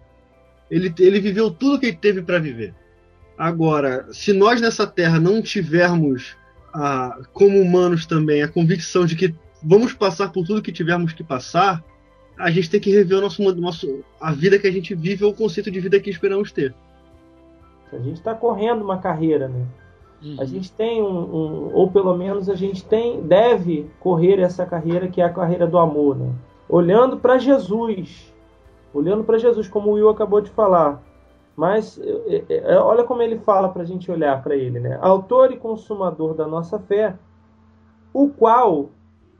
Ele, ele viveu tudo que ele teve para viver. Agora, se nós nessa terra não tivermos, a, como humanos também, a convicção de que vamos passar por tudo que tivermos que passar, a gente tem que rever o nosso, nosso, a vida que a gente vive ou o conceito de vida que esperamos ter. A gente está correndo uma carreira, né? Uhum. A gente tem um, um, ou pelo menos a gente tem, deve correr essa carreira que é a carreira do amor, né? Olhando para Jesus, olhando para Jesus, como o Will acabou de falar. Mas é, é, olha como ele fala para a gente olhar para ele, né? Autor e consumador da nossa fé, o qual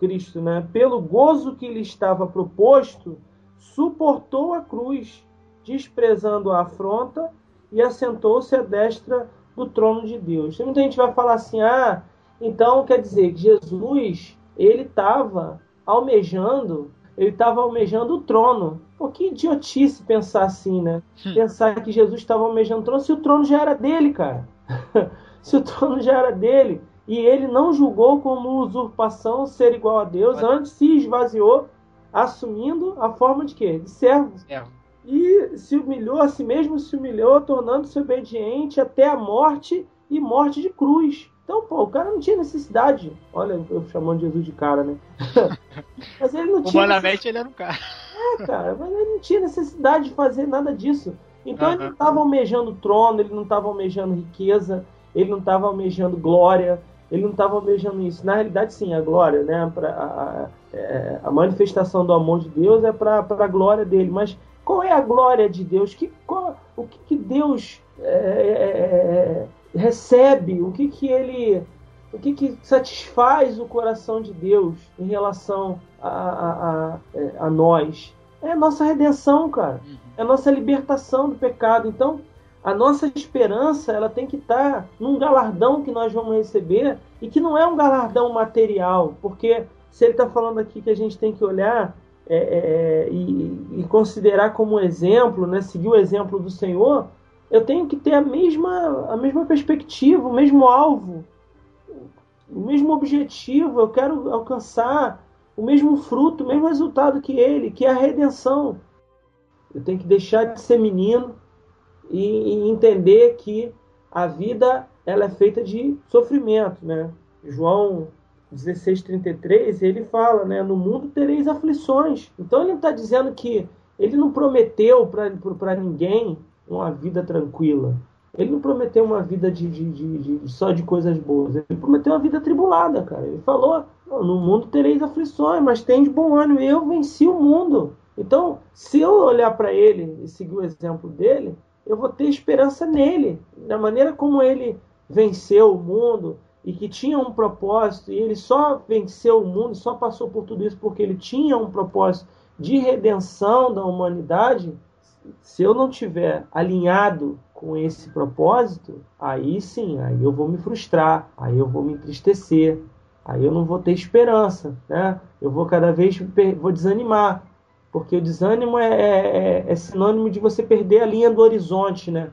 Cristo, né, pelo gozo que lhe estava proposto, suportou a cruz, desprezando a afronta e assentou-se à destra do trono de Deus. Muita gente vai falar assim: ah, então quer dizer que Jesus ele estava almejando, ele estava almejando o trono. Pô, que idiotice pensar assim, né? Hum. Pensar que Jesus estava almejando o trono se o trono já era dele, cara. se o trono já era dele. E ele não julgou como usurpação ser igual a Deus, antes se esvaziou, assumindo a forma de quê? De servo. servo. E se humilhou a si mesmo, se humilhou, tornando-se obediente até a morte e morte de cruz. Então, pô, o cara não tinha necessidade. Olha, eu chamando Jesus de cara, né? mas ele não tinha. Humanamente ele era um cara. É, cara, mas ele não tinha necessidade de fazer nada disso. Então uhum. ele não estava almejando trono, ele não estava almejando riqueza, ele não estava almejando glória, ele não estava almejando isso. Na realidade, sim, a glória, né? Pra, a, a, é, a manifestação do amor de Deus é para a glória dele. Mas qual é a glória de Deus? Que, qual, o que, que Deus é, é, é, recebe? O que, que ele. O que, que satisfaz o coração de Deus em relação a, a, a, a nós? É a nossa redenção, cara. Uhum. É a nossa libertação do pecado. Então, a nossa esperança ela tem que estar num galardão que nós vamos receber e que não é um galardão material, porque se ele está falando aqui que a gente tem que olhar é, é, é, e, e, considerar como exemplo, né, seguir o exemplo do Senhor, eu tenho que ter a mesma, a mesma perspectiva, o mesmo alvo, o mesmo objetivo. Eu quero alcançar o mesmo fruto, o mesmo resultado que ele, que é a redenção. Eu tenho que deixar de ser menino e, e entender que a vida ela é feita de sofrimento, né? João 16:33 ele fala, né? No mundo tereis aflições. Então ele está dizendo que ele não prometeu para ninguém uma vida tranquila. Ele não prometeu uma vida de, de, de, de, só de coisas boas. Ele prometeu uma vida tribulada, cara. Ele falou: no mundo tereis aflições, mas tem de bom ânimo. Eu venci o mundo. Então, se eu olhar para ele e seguir o exemplo dele, eu vou ter esperança nele, da maneira como ele venceu o mundo e que tinha um propósito, e ele só venceu o mundo, só passou por tudo isso porque ele tinha um propósito de redenção da humanidade. Se eu não tiver alinhado com esse propósito, aí sim, aí eu vou me frustrar, aí eu vou me entristecer, aí eu não vou ter esperança, né? Eu vou cada vez vou desanimar, porque o desânimo é, é, é sinônimo de você perder a linha do horizonte, né?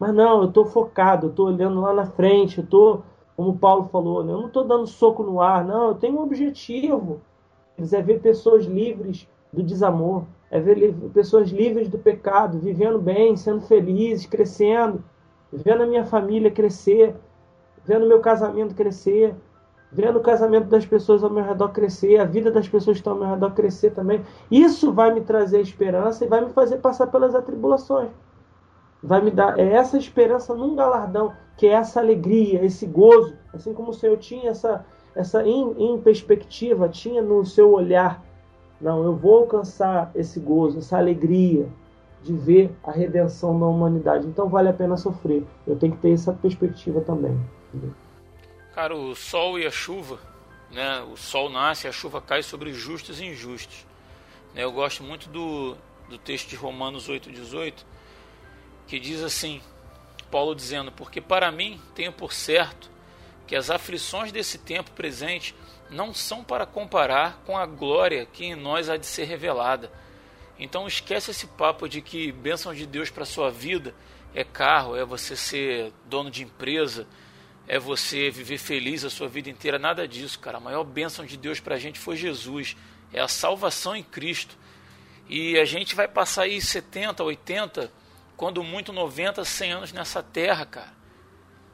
Mas não, eu estou focado, eu estou olhando lá na frente, eu estou, como o Paulo falou, né? eu não estou dando soco no ar, não, eu tenho um objetivo. É ver pessoas livres do desamor, é ver pessoas livres do pecado, vivendo bem, sendo felizes, crescendo, vendo a minha família crescer, vendo meu casamento crescer, vendo o casamento das pessoas ao meu redor crescer, a vida das pessoas que estão ao meu redor crescer também. Isso vai me trazer esperança e vai me fazer passar pelas atribulações. Vai me dar é essa esperança num galardão, que é essa alegria, esse gozo, assim como o Senhor tinha essa essa em, em perspectiva, tinha no seu olhar não, eu vou alcançar esse gozo, essa alegria de ver a redenção da humanidade. Então vale a pena sofrer. Eu tenho que ter essa perspectiva também. Cara, o sol e a chuva, né? O sol nasce e a chuva cai sobre justos e injustos. Né? Eu gosto muito do, do texto de Romanos 8,18, que diz assim: Paulo dizendo, porque para mim tenho por certo que as aflições desse tempo presente não são para comparar com a glória que em nós há de ser revelada. Então esquece esse papo de que bênção de Deus para sua vida é carro, é você ser dono de empresa, é você viver feliz a sua vida inteira, nada disso, cara. A maior bênção de Deus para a gente foi Jesus, é a salvação em Cristo. E a gente vai passar aí 70, 80, quando muito 90, 100 anos nessa terra, cara.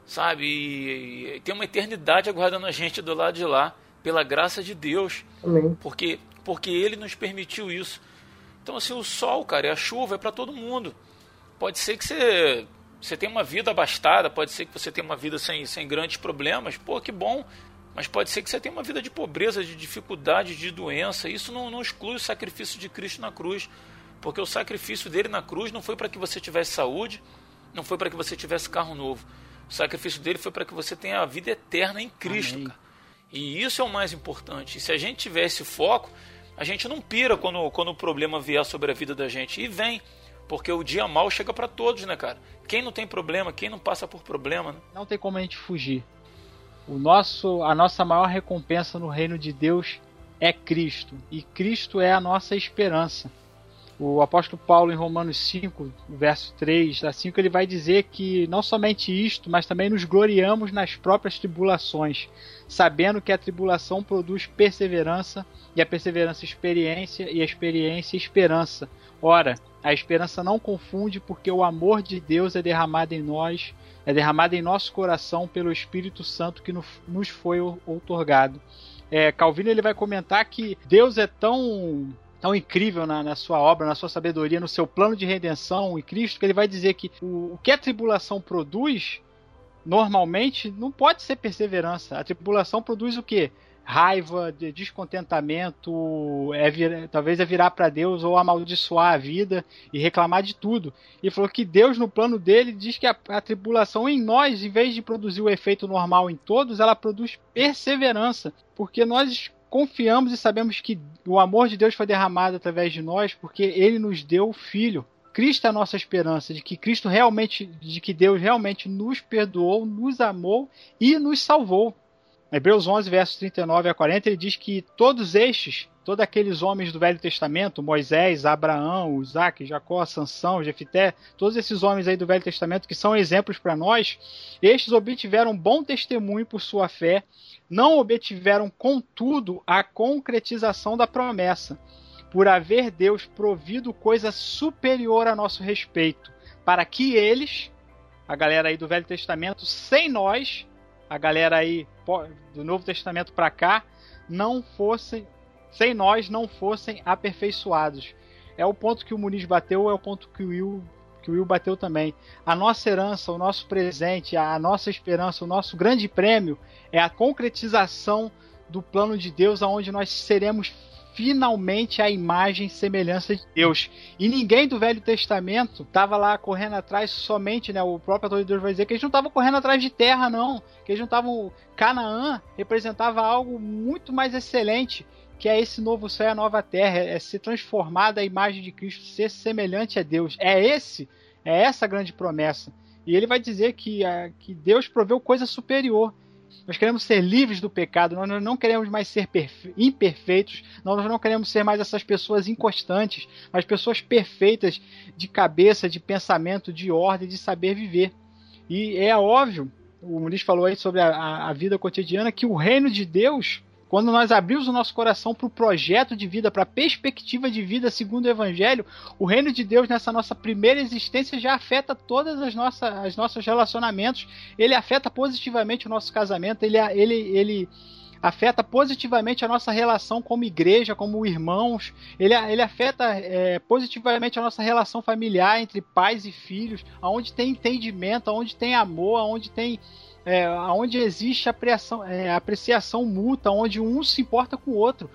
Sabe? E, e tem uma eternidade aguardando a gente do lado de lá pela graça de Deus. Amém. Porque, porque Ele nos permitiu isso. Então, assim, o sol, cara, e a chuva é para todo mundo. Pode ser que você, você tenha uma vida abastada, pode ser que você tenha uma vida sem, sem grandes problemas, pô, que bom. Mas pode ser que você tenha uma vida de pobreza, de dificuldade, de doença. Isso não, não exclui o sacrifício de Cristo na cruz. Porque o sacrifício dele na cruz não foi para que você tivesse saúde, não foi para que você tivesse carro novo. O sacrifício dele foi para que você tenha a vida eterna em Cristo, cara. E isso é o mais importante. E se a gente tiver esse foco, a gente não pira quando, quando o problema vier sobre a vida da gente. E vem. Porque o dia mal chega para todos, né, cara? Quem não tem problema, quem não passa por problema, né? Não tem como a gente fugir. O nosso, a nossa maior recompensa no reino de Deus é Cristo. E Cristo é a nossa esperança. O apóstolo Paulo, em Romanos 5, verso 3 a 5, ele vai dizer que não somente isto, mas também nos gloriamos nas próprias tribulações, sabendo que a tribulação produz perseverança, e a perseverança experiência, e a experiência esperança. Ora, a esperança não confunde, porque o amor de Deus é derramado em nós, é derramado em nosso coração pelo Espírito Santo que nos foi outorgado. É, Calvino ele vai comentar que Deus é tão tão incrível na, na, sua obra, na sua sabedoria, no seu plano de redenção em Cristo, que ele vai dizer que o, o que a tribulação produz, normalmente, não pode ser perseverança. A tribulação produz o quê? Raiva, de descontentamento, é vir, talvez é virar para Deus ou amaldiçoar a vida e reclamar de tudo. E falou que Deus, no plano dele, diz que a, a tribulação em nós, em vez de produzir o efeito normal em todos, ela produz perseverança, porque nós confiamos e sabemos que o amor de Deus foi derramado através de nós porque ele nos deu o filho. Cristo é a nossa esperança de que Cristo realmente, de que Deus realmente nos perdoou, nos amou e nos salvou. Hebreus 11, versos 39 a 40, ele diz que todos estes, todos aqueles homens do Velho Testamento, Moisés, Abraão, Isaac, Jacó, Sansão, Jefité, todos esses homens aí do Velho Testamento que são exemplos para nós, estes obtiveram bom testemunho por sua fé não obtiveram, contudo, a concretização da promessa, por haver Deus provido coisa superior a nosso respeito, para que eles, a galera aí do Velho Testamento, sem nós, a galera aí do Novo Testamento para cá, não fossem, sem nós, não fossem aperfeiçoados. É o ponto que o Muniz bateu, é o ponto que o Will que o Will bateu também. A nossa herança, o nosso presente, a nossa esperança, o nosso grande prêmio é a concretização do plano de Deus, aonde nós seremos finalmente a imagem e semelhança de Deus. E ninguém do Velho Testamento estava lá correndo atrás somente, né? O próprio autor de Deus vai dizer que eles não estavam correndo atrás de terra, não. Que eles não estavam. Canaã representava algo muito mais excelente, que é esse novo céu e a nova terra, é ser transformada a imagem de Cristo, ser semelhante a Deus. É esse, é essa grande promessa. E ele vai dizer que, a, que Deus proveu coisa superior. Nós queremos ser livres do pecado, nós não queremos mais ser imperfeitos, nós não queremos ser mais essas pessoas inconstantes, mas pessoas perfeitas de cabeça, de pensamento, de ordem, de saber viver. E é óbvio, o Muniz falou aí sobre a, a vida cotidiana, que o reino de Deus quando nós abrimos o nosso coração para o projeto de vida, para a perspectiva de vida segundo o Evangelho, o reino de Deus nessa nossa primeira existência já afeta todas as nossas as nossos relacionamentos. Ele afeta positivamente o nosso casamento. Ele ele ele afeta positivamente a nossa relação como igreja, como irmãos. Ele, ele afeta é, positivamente a nossa relação familiar entre pais e filhos, aonde tem entendimento, aonde tem amor, aonde tem é, onde existe apreciação, é, apreciação mútua, onde um se importa com o outro.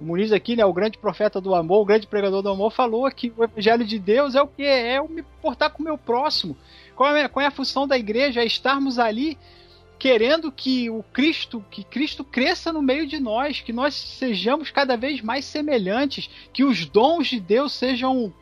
O Muniz aqui, né, o grande profeta do amor, o grande pregador do amor, falou que o evangelho de Deus é o que? É eu me importar com o meu próximo. Qual é, qual é a função da igreja? É estarmos ali querendo que o Cristo, que Cristo cresça no meio de nós, que nós sejamos cada vez mais semelhantes, que os dons de Deus sejam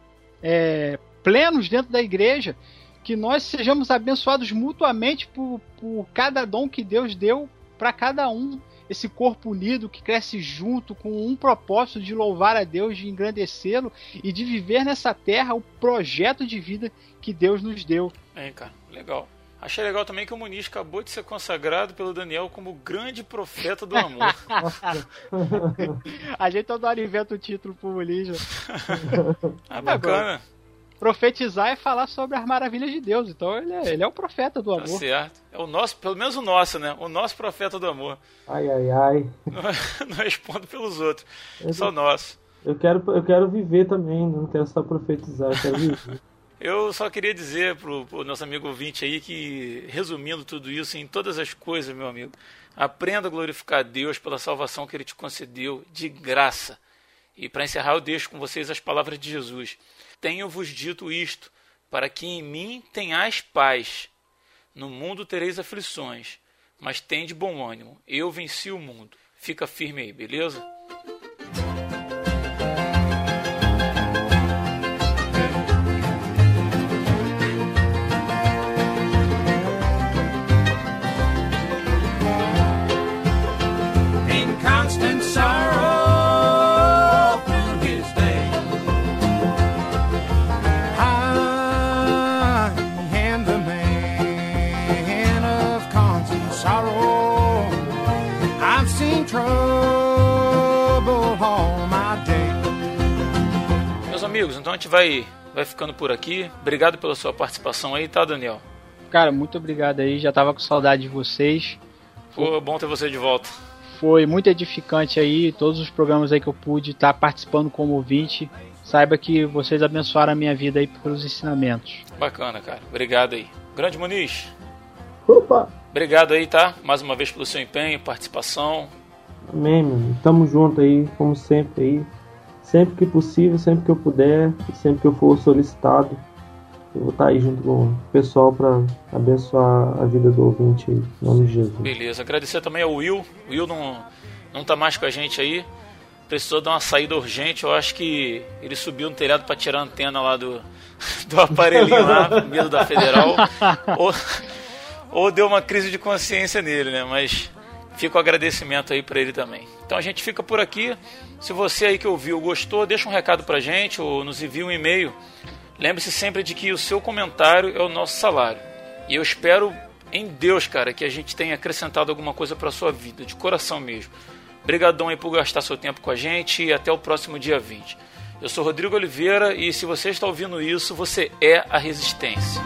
é, plenos dentro da igreja, que nós sejamos abençoados mutuamente por, por cada dom que Deus deu para cada um. Esse corpo unido que cresce junto com um propósito de louvar a Deus, de engrandecê-lo e de viver nessa terra o projeto de vida que Deus nos deu. É, cara, legal. Achei legal também que o Muniz acabou de ser consagrado pelo Daniel como grande profeta do amor. a gente toda hora inventa o título pro Muniz. ah, bacana profetizar é falar sobre as maravilhas de Deus. Então ele é, ele é o profeta do tá amor. Tá certo. É o nosso, pelo menos o nosso, né? O nosso profeta do amor. Ai, ai, ai. Não, não respondo pelos outros. Eu, só nosso. Eu quero, eu quero viver também, não quero só profetizar, eu quero viver. Eu só queria dizer pro, pro nosso amigo ouvinte aí que, resumindo tudo isso em todas as coisas, meu amigo, aprenda a glorificar a Deus pela salvação que Ele te concedeu de graça. E para encerrar, eu deixo com vocês as palavras de Jesus. Tenho-vos dito isto, para que em mim tenhais paz. No mundo tereis aflições, mas tende bom ânimo. Eu venci o mundo. Fica firme aí, beleza? Então a gente vai, vai ficando por aqui. Obrigado pela sua participação aí, tá, Daniel? Cara, muito obrigado aí. Já tava com saudade de vocês. Foi bom ter você de volta. Foi muito edificante aí. Todos os programas aí que eu pude estar tá participando como ouvinte. Saiba que vocês abençoaram a minha vida aí pelos ensinamentos. Bacana, cara. Obrigado aí. Grande Muniz. Opa! Obrigado aí, tá? Mais uma vez pelo seu empenho, participação. Amém, mano. Tamo junto aí, como sempre aí sempre que possível, sempre que eu puder, sempre que eu for solicitado, eu vou estar aí junto com o pessoal para abençoar a vida do ouvinte aí, em nome de Jesus. Beleza, agradecer também ao Will. O Will não, não tá mais com a gente aí. Precisou dar uma saída urgente. Eu acho que ele subiu no telhado para tirar a antena lá do, do aparelhinho lá, medo da federal. ou, ou deu uma crise de consciência nele, né? Mas fica o agradecimento aí para ele também. Então a gente fica por aqui. Se você aí que ouviu gostou, deixa um recado pra gente ou nos envia um e-mail. Lembre-se sempre de que o seu comentário é o nosso salário. E eu espero em Deus, cara, que a gente tenha acrescentado alguma coisa para sua vida, de coração mesmo. Obrigadão aí por gastar seu tempo com a gente e até o próximo dia 20. Eu sou Rodrigo Oliveira e se você está ouvindo isso, você é a Resistência.